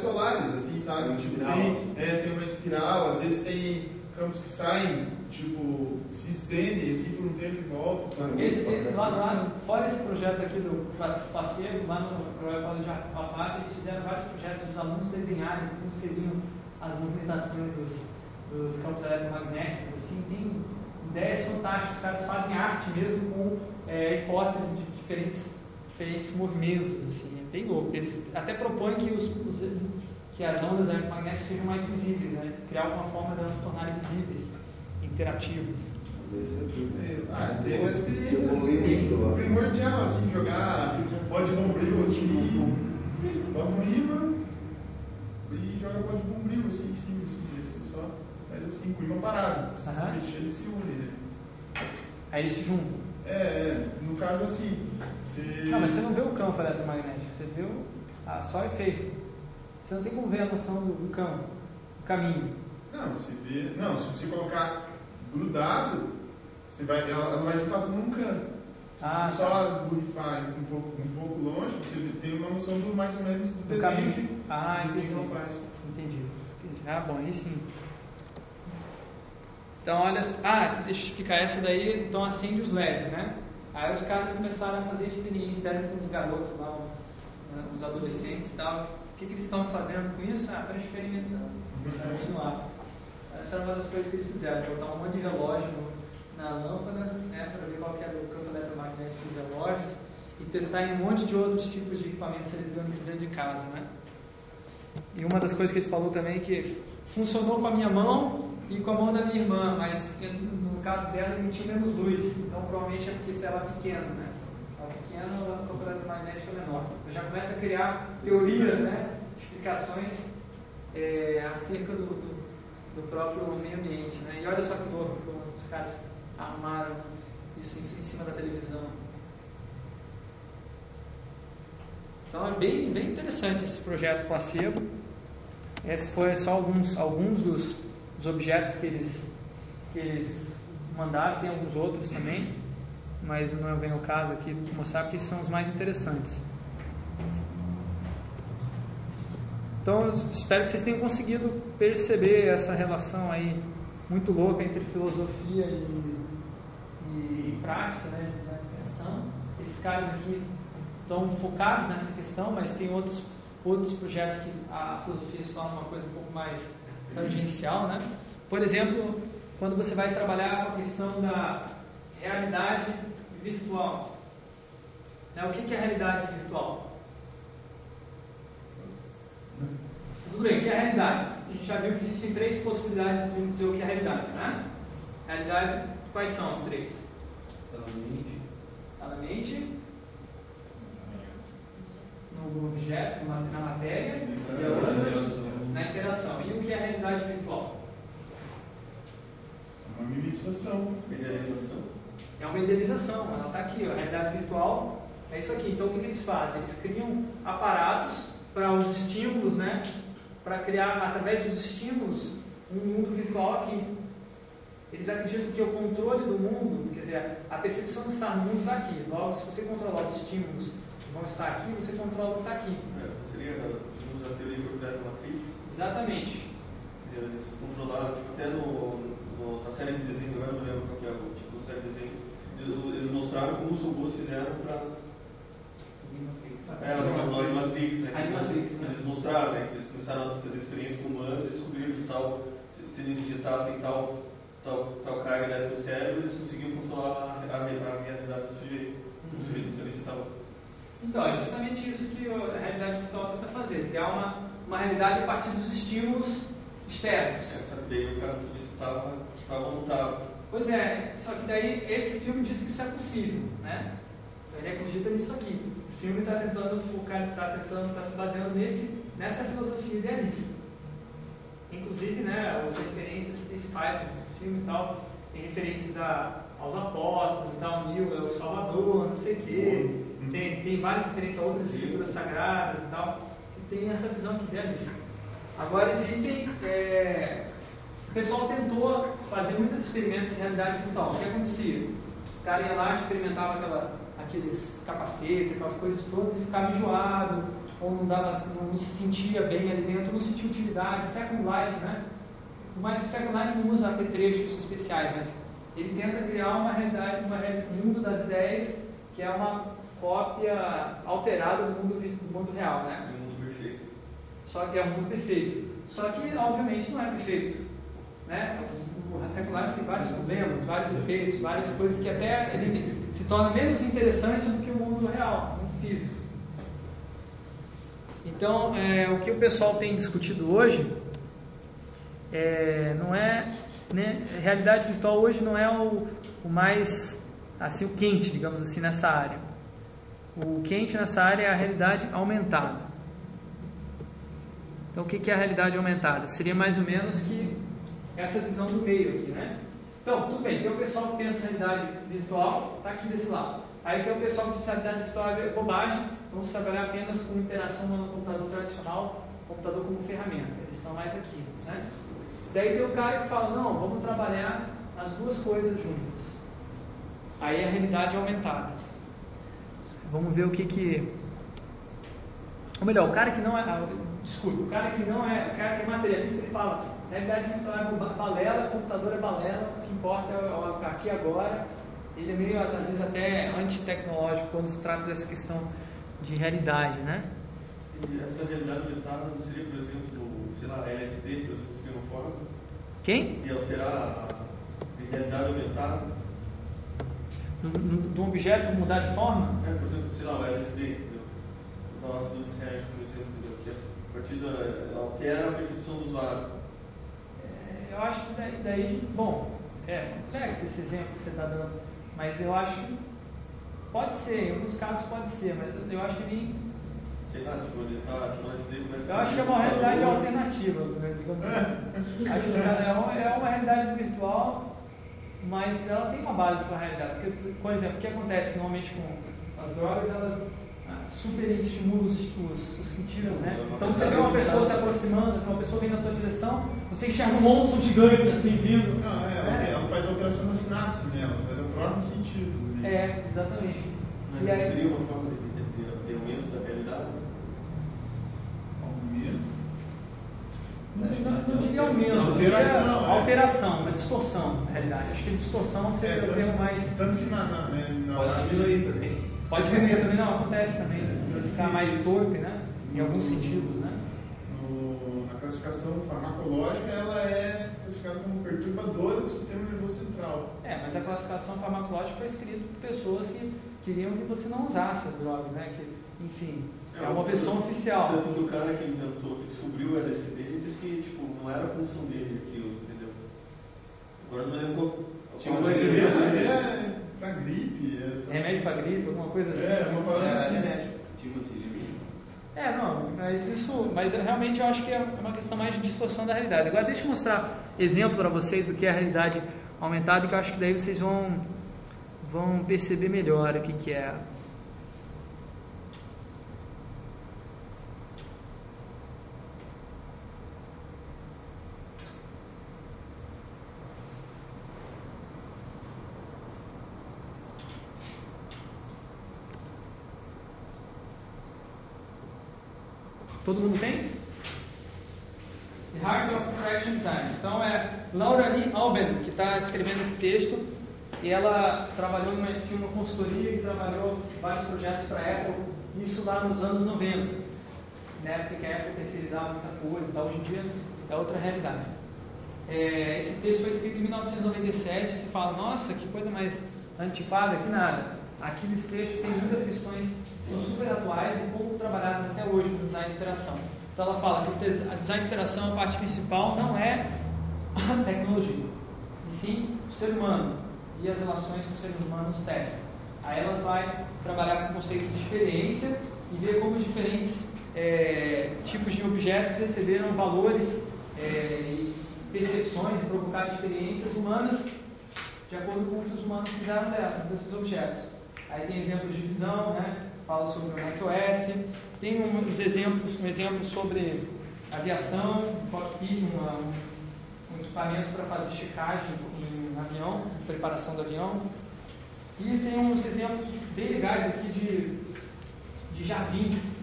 solares, assim, sabe? Tipo, tem, assim. é, tem uma espiral, às vezes tem campos que saem, tipo, se estendem assim por um tempo e voltam, sabe? Esse, ele- lá, lá, fora esse projeto aqui do pas- passeio, lá no College de Harvard, eles fizeram vários projetos dos alunos desenharem como seriam as movimentações dos, dos campos eletromagnéticos, assim, tem ideias fantásticas, os caras fazem arte mesmo com é, hipóteses de diferentes, diferentes movimentos, assim, bem louco. Eles até propõem que, os, os- que as ondas eletromagnéticas sejam mais visíveis, né? criar alguma forma de elas se tornarem visíveis, interativas. Esse é tudo. Ah, tem uma experiência. Muito primordial, assim, jogar pode bombril, assim, bota um imã e joga pode bombril, assim, em cima, assim, assim, só. Mas assim, com o imã parado. Se mexer, ele se une, né? Aí eles se juntam. É, é, no caso assim, você... Não, mas você não vê o campo eletromagnético, você vê o, ah, só efeito. Você não tem como ver a noção do, do campo, do caminho. Não, você vê... Não, se você colocar grudado, você vai, ela, ela vai juntar tudo num canto. Se Ah, só esborrifar um pouco, um pouco longe, você tem uma noção do mais ou menos do, Do desenho caminho. que Ah, entendi. não faz. Entendi, entendi. Ah, bom, aí sim. Então, olha. Ah, deixa eu explicar essa daí. Então, acende os LEDs, né? Aí os caras começaram a fazer experiência, deram para uns garotos lá, né, uns adolescentes e tal. O que, que eles estão fazendo com isso? Ah, estão experimentando. Indo lá. Essa era uma das coisas que eles fizeram, botar um monte de relógio no- na lâmpada, né, para ver qual que era o campo eletromagnético dos relógios e testar em um monte de outros tipos de equipamentos eletrônicos dentro de casa, né? E uma das coisas que ele falou também é que funcionou com a minha mão e com a mão da minha irmã, mas no caso dela emitiu menos luz, então provavelmente é porque se ela é pequena, né? Ela é pequena, o campo eletromagnético é menor. Eu já começa a criar teorias, né? Explicações é, acerca do, do, do próprio meio ambiente, né? E olha só que louco como os caras arrumaram isso em, em cima da televisão. Então é bem, bem interessante esse projeto placebo. Esse foi só alguns, alguns dos, dos objetos que eles, que eles mandaram, tem alguns outros também, mas não vem o caso aqui mostrar porque são os mais interessantes. Então espero que vocês tenham conseguido perceber essa relação aí muito louca entre filosofia e, e, prática, né, de design. Esses caras aqui estão focados nessa questão, mas tem outros, outros projetos que a filosofia se torna uma coisa um pouco mais tangencial. Né? Por exemplo, quando você vai trabalhar com a questão da realidade virtual. Né? O que que é realidade virtual? Tudo bem, o que é realidade? A gente já viu que existem três possibilidades de dizer o que é realidade, né? Realidade, quais são as três? Está na mente, no objeto, na na matéria, e a outra na interação. E o que é a realidade virtual? Uma mimetização. Idealização. É uma idealização, ela está aqui, ó, a realidade virtual é isso aqui. Então o que, que eles fazem? Eles criam aparatos para os estímulos, né? Para criar, através dos estímulos, um mundo virtual aqui. eles acreditam que o controle do mundo, quer dizer, a percepção de estar no mundo está aqui. Logo, se você controlar os estímulos que vão estar aqui, você controla o que está aqui. É, seria, digamos, a teoria por trás da matriz. Exatamente. Eles controlaram, tipo, até no, no- na série de desenhos, agora eu não lembro qual que é o tipo da série de desenhos, eles, mostraram como os robôs fizeram para. É, no Animatrix, né? Animatrix, né? Eles mostraram, né? Que eles começaram a fazer experiência com humanos e descobriram que tal, se- eles digitassem tal, tal, tal carga elétrica no cérebro, eles conseguiam controlar a, a, a realidade do sujeito. O sujeito não sabia se estava. Então, é justamente isso que a realidade virtual tenta fazer, criar uma, uma realidade a partir dos estímulos externos. Essa daí o cara não sabia se estava estava ou não estava. Pois é, só que daí esse filme diz que isso é possível, né? Ele acredita nisso aqui. O filme está tentando focar, está tentando, está se baseando nesse, nessa filosofia idealista. Inclusive, né, as referências principais do filme e tal, tem referências a, aos apóstolos e tal, Nil é o Salvador, não sei o quê. Tem, tem várias referências a outras escrituras sagradas e tal, que tem essa visão aqui idealista. Agora existem. é, o pessoal tentou fazer muitos experimentos de realidade virtual. O que acontecia? O cara ia lá, experimentava aquela, aqueles capacetes, aquelas coisas todas e ficava enjoado, ou não, dava, não, se sentia bem ali dentro, não sentia utilidade. Second Life, né? Que o Second Life não usa apetrechos especiais, mas ele tenta criar uma realidade, uma reali- um mundo das ideias que é uma cópia alterada do mundo, do mundo real, né? Esse mundo perfeito. Só que é um mundo perfeito. Só que, obviamente, não é perfeito. Né? O Life tem vários problemas, vários efeitos, várias coisas que até ele se torna menos interessante do que o mundo real, o mundo físico. Então, é, o que o pessoal tem discutido hoje é, não é. Né, realidade virtual hoje não é o, o mais assim o quente, digamos assim, nessa área. O quente nessa área é a realidade aumentada. Então, o que é a realidade aumentada? Seria mais ou menos que essa visão do meio aqui, né? Então, tudo bem, tem o pessoal que pensa em realidade virtual, está aqui desse lado. Aí tem o pessoal que diz que realidade virtual é bobagem, vamos trabalhar apenas com interação no computador tradicional, computador como ferramenta. Eles estão mais aqui, né? Daí tem o cara que fala, não, vamos trabalhar as duas coisas juntas. Aí a realidade é aumentada. Vamos ver o que que... Ou melhor, o cara que não é... ah, Desculpa, o cara que não é... O cara que é materialista, ele fala, realidade virtual é ba- balela, computador é balela, o que importa é o aqui e agora. Ele é meio, às vezes, até antitecnológico quando se trata dessa questão de realidade, né? E essa realidade aumentada não seria, por exemplo, sei lá, LSD, por exemplo, fora, Quem? e alterar a realidade aumentada? De um objeto mudar de forma? É, por exemplo, sei lá, o LSD, entendeu? Usar o ácido de por exemplo, entendeu? Que a partir da. altera a percepção do usuário. Eu acho que daí, daí bom, é complexo esse exemplo que você está dando, mas eu acho que pode ser, em alguns casos pode ser, mas eu, eu acho que nem, Sei lá, tipo, ele tá. Tipo, o LSD começa eu acho que é uma realidade alternativa, né, digamos assim. Acho que é uma, é uma realidade virtual, mas ela tem uma base para a realidade. Porque, por exemplo, o que acontece normalmente com as drogas, elas ah, superestimulam os, os, os sentidos, né? Então você vê uma pessoa se aproximando, uma pessoa vindo na tua direção, você enxerga um monstro gigante assim vindo. Não, é, ela, ela faz alteração na sinapse, né? Ela faz a troca dos sentidos. ali. É, exatamente. Mas E não aí- seria uma forma de, aumento da realidade? Aumento. Não, não, não diria aumento, Alteração, diria é. alteração, uma distorção, na realidade. Acho que distorção seria É, o termo mais. Tanto que na, na, né, na Pode diminuir também. Pode diminuir também, não, acontece também. né? Você ficar mais torpe, né? Em alguns sentidos, né? no- na classificação farmacológica, ela é classificada como perturbadora do sistema nervoso central. É, mas a classificação farmacológica foi escrita por pessoas que queriam que você não usasse as drogas, né? Que, enfim, é uma versão oficial. Tanto que o cara que inventou, que descobriu o LSD, ele disse que tipo, não era a função dele aquilo, entendeu? Agora não lembro qual. Tinha uma a É, é pra gripe. É, Remédio para gripe, alguma coisa assim. é uma palavra assim. remédio. Timothy Leary. É, não, mas isso, mas eu, realmente eu acho que é uma questão mais de distorção da realidade. Agora deixa eu mostrar exemplo para vocês do que é a realidade aumentada, que eu acho que daí vocês vão vão perceber melhor o que que é. Todo mundo tem? The Heart of Interaction Design. Então é Laura Lee Alben que está escrevendo esse texto e ela trabalhou em uma, tinha uma consultoria que trabalhou vários projetos para a Apple, isso lá nos anos 90, na época que a Apple terceirizava muita coisa e tal, hoje em dia é outra realidade. É, esse texto foi escrito em 1997, você fala, nossa, que coisa mais antiquada, que nada. Aqui nesse texto tem muitas questões que são super atuais e pouco trabalhadas até hoje no design de interação. Então ela fala que o design de interação, a parte principal, não é a tecnologia, e sim o ser humano e as relações que os seres humanos testem. Aí ela vai trabalhar com o conceito de experiência e ver como diferentes é, tipos de objetos receberam valores é, e percepções e provocaram experiências humanas de acordo com o que os humanos fizeram dela, desses objetos. Aí tem exemplos de visão, né? Fala sobre o macOS, tem uns exemplos, um exemplo sobre aviação, um cockpit, uma, um equipamento para fazer checagem em avião, preparação do avião. E tem uns exemplos bem legais aqui de, de jardins.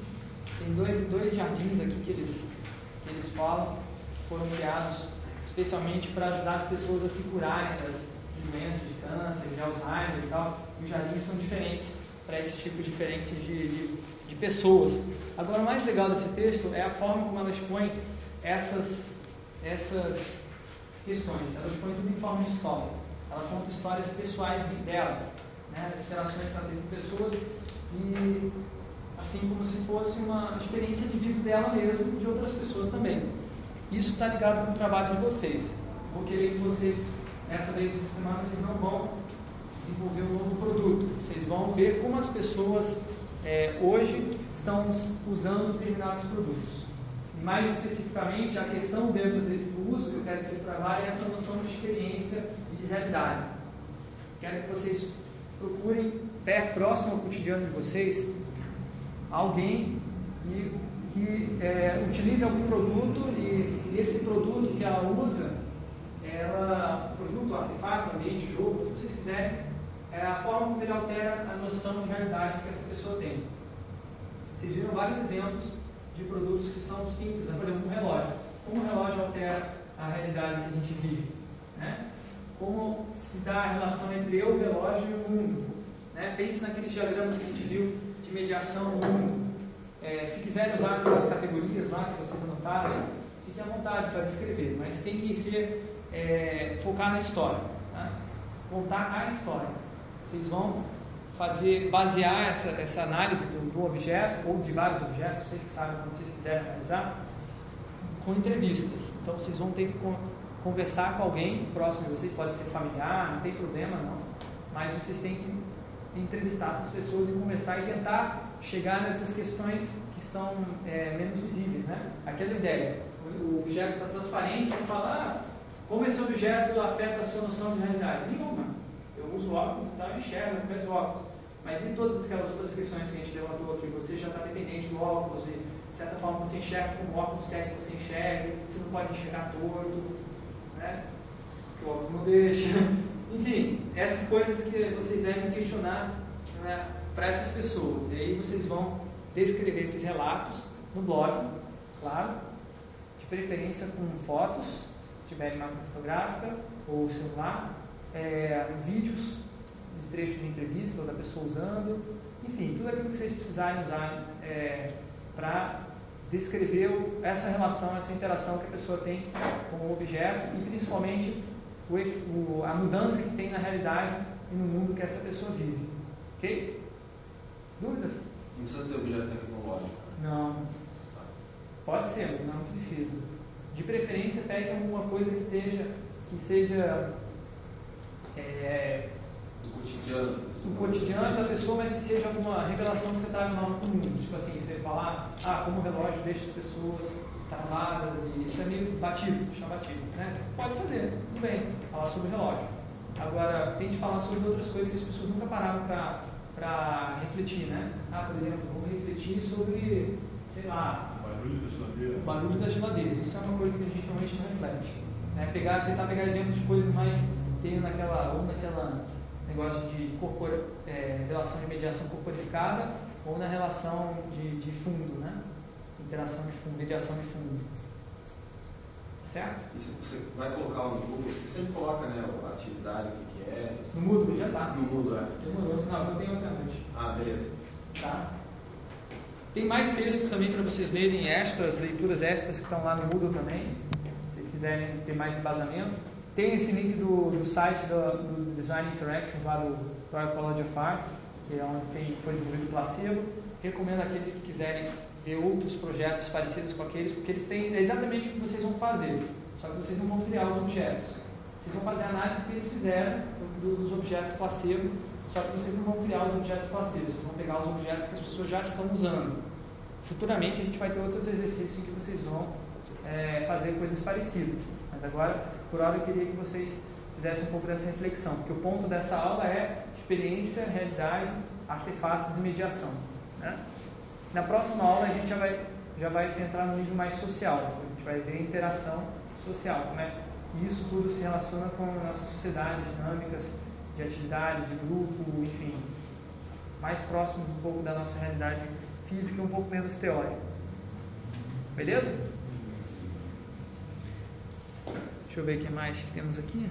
Tem dois, dois jardins aqui que eles, que eles falam, que foram criados especialmente para ajudar as pessoas a se curarem das doenças de câncer, de Alzheimer e tal. E os jardins são diferentes para esses tipos diferentes de, de, de pessoas. Agora, o mais legal desse texto é a forma como ela expõe essas, essas questões. Ela expõe tudo em forma de história. Ela conta histórias pessoais delas, né, interações que ela teve com pessoas e assim como se fosse uma experiência de vida dela mesmo e de outras pessoas também. Isso está ligado com o trabalho de vocês. Vou querer que vocês, essa vez, essa semana, vocês não vão desenvolver um novo produto. Vocês vão ver como as pessoas é, hoje estão usando determinados produtos. Mais especificamente, a questão dentro do uso que eu quero que vocês trabalhem é essa noção de experiência e de realidade. Quero que vocês procurem, perto, próximo ao cotidiano de vocês, alguém que, que é, utilize algum produto e esse produto que ela usa, ela, produto, artefato, ambiente, jogo, o que vocês quiserem, é a forma como ele altera a noção de realidade que essa pessoa tem. Vocês viram vários exemplos de produtos que são simples, né? por exemplo, um relógio. Como o relógio altera a realidade que a gente vive? Né? Como se dá a relação entre eu, o relógio e o mundo? Né? Pense naqueles diagramas que a gente viu de mediação no mundo. É, se quiserem usar aquelas categorias lá que vocês anotaram, fiquem à vontade para descrever, mas tem que ser é, focar na história, tá? contar a história. Vocês vão fazer, basear essa, essa análise do, do, objeto, ou de vários objetos, vocês que sabem como vocês quiserem analisar, com entrevistas. Então vocês vão ter que conversar com alguém próximo de vocês, pode ser familiar, não tem problema não, mas vocês têm que entrevistar essas pessoas e conversar e tentar chegar nessas questões que estão é, menos visíveis. Né? Aquela ideia, o objeto está transparente, você fala, ah, como esse objeto afeta a sua noção de realidade? Nenhuma eu uso óculos e tal, enxergo através do óculos. Mas em todas aquelas outras questões que a gente levantou aqui, você já está dependente do óculos e, de certa forma, você enxerga como o óculos quer que você enxergue, você não pode enxergar torto, né? que o óculos não deixa. Enfim, essas coisas que vocês devem questionar né, para essas pessoas. E aí vocês vão descrever esses relatos no blog, claro, de preferência com fotos, se tiverem máquina fotográfica ou celular, é, vídeos de trechos de entrevista ou da pessoa usando, enfim, tudo aquilo que vocês precisarem usar é, para descrever essa relação, essa interação que a pessoa tem com o objeto e principalmente o, o, a mudança que tem na realidade e no mundo que essa pessoa vive. Ok? Dúvidas? Não precisa ser objeto tecnológico. Não. Pode ser, não precisa. De preferência, pegue alguma coisa que, esteja, que seja é, do cotidiano. Do cotidiano da pessoa, mas que seja alguma revelação que você traga no mundo. Tipo assim, você falar, ah, como o relógio deixa as pessoas travadas, e isso é meio batido, chama batido. Né? Pode fazer, tudo bem, falar sobre o relógio. Agora, tente falar sobre outras coisas que as pessoas nunca pararam para refletir, né? Ah, por exemplo, vamos refletir sobre, sei lá, o barulho da geladeira. O barulho da geladeira. Isso é uma coisa que a gente realmente não reflete. Né? Pegar, tentar pegar exemplos de coisas mais tem naquela, ou naquela negócio de corpora, é, relação de mediação corporificada ou na relação de, de fundo, né? interação de fundo, mediação de fundo. Certo? E se você vai colocar no Google, você sempre coloca né, a atividade, o que que é. No Moodle já está. No Moodle, é. Demorou. Não, eu tenho outra noite. Ah, beleza. Tá? Tem mais textos também para vocês lerem extras, leituras extras que estão lá no Moodle também, se vocês quiserem ter mais embasamento. Tem esse link do, do site do, do Design Interactions lá do Royal College of Art, que é onde tem, foi desenvolvido o placebo. Recomendo aqueles que quiserem ver outros projetos parecidos com aqueles, porque eles têm é exatamente o que vocês vão fazer, só que vocês não vão criar os objetos. Vocês vão fazer a análise que eles fizeram do- dos objetos placebo, só que vocês não vão criar os objetos placebos, vocês vão pegar os objetos que as pessoas já estão usando. Futuramente a gente vai ter outros exercícios em que vocês vão é, fazer coisas parecidas. Mas agora, por hora, eu queria que vocês fizessem um pouco dessa reflexão, porque o ponto dessa aula é experiência, realidade, artefatos e mediação. né? Na próxima aula a gente já vai, já vai entrar no nível mais social, a gente vai ver a interação social, como é que isso tudo se relaciona com a nossa sociedade, dinâmicas de atividade, de grupo, enfim, mais próximo um pouco da nossa realidade física e um pouco menos teórica. Beleza? Deixa eu ver o que mais que temos aqui.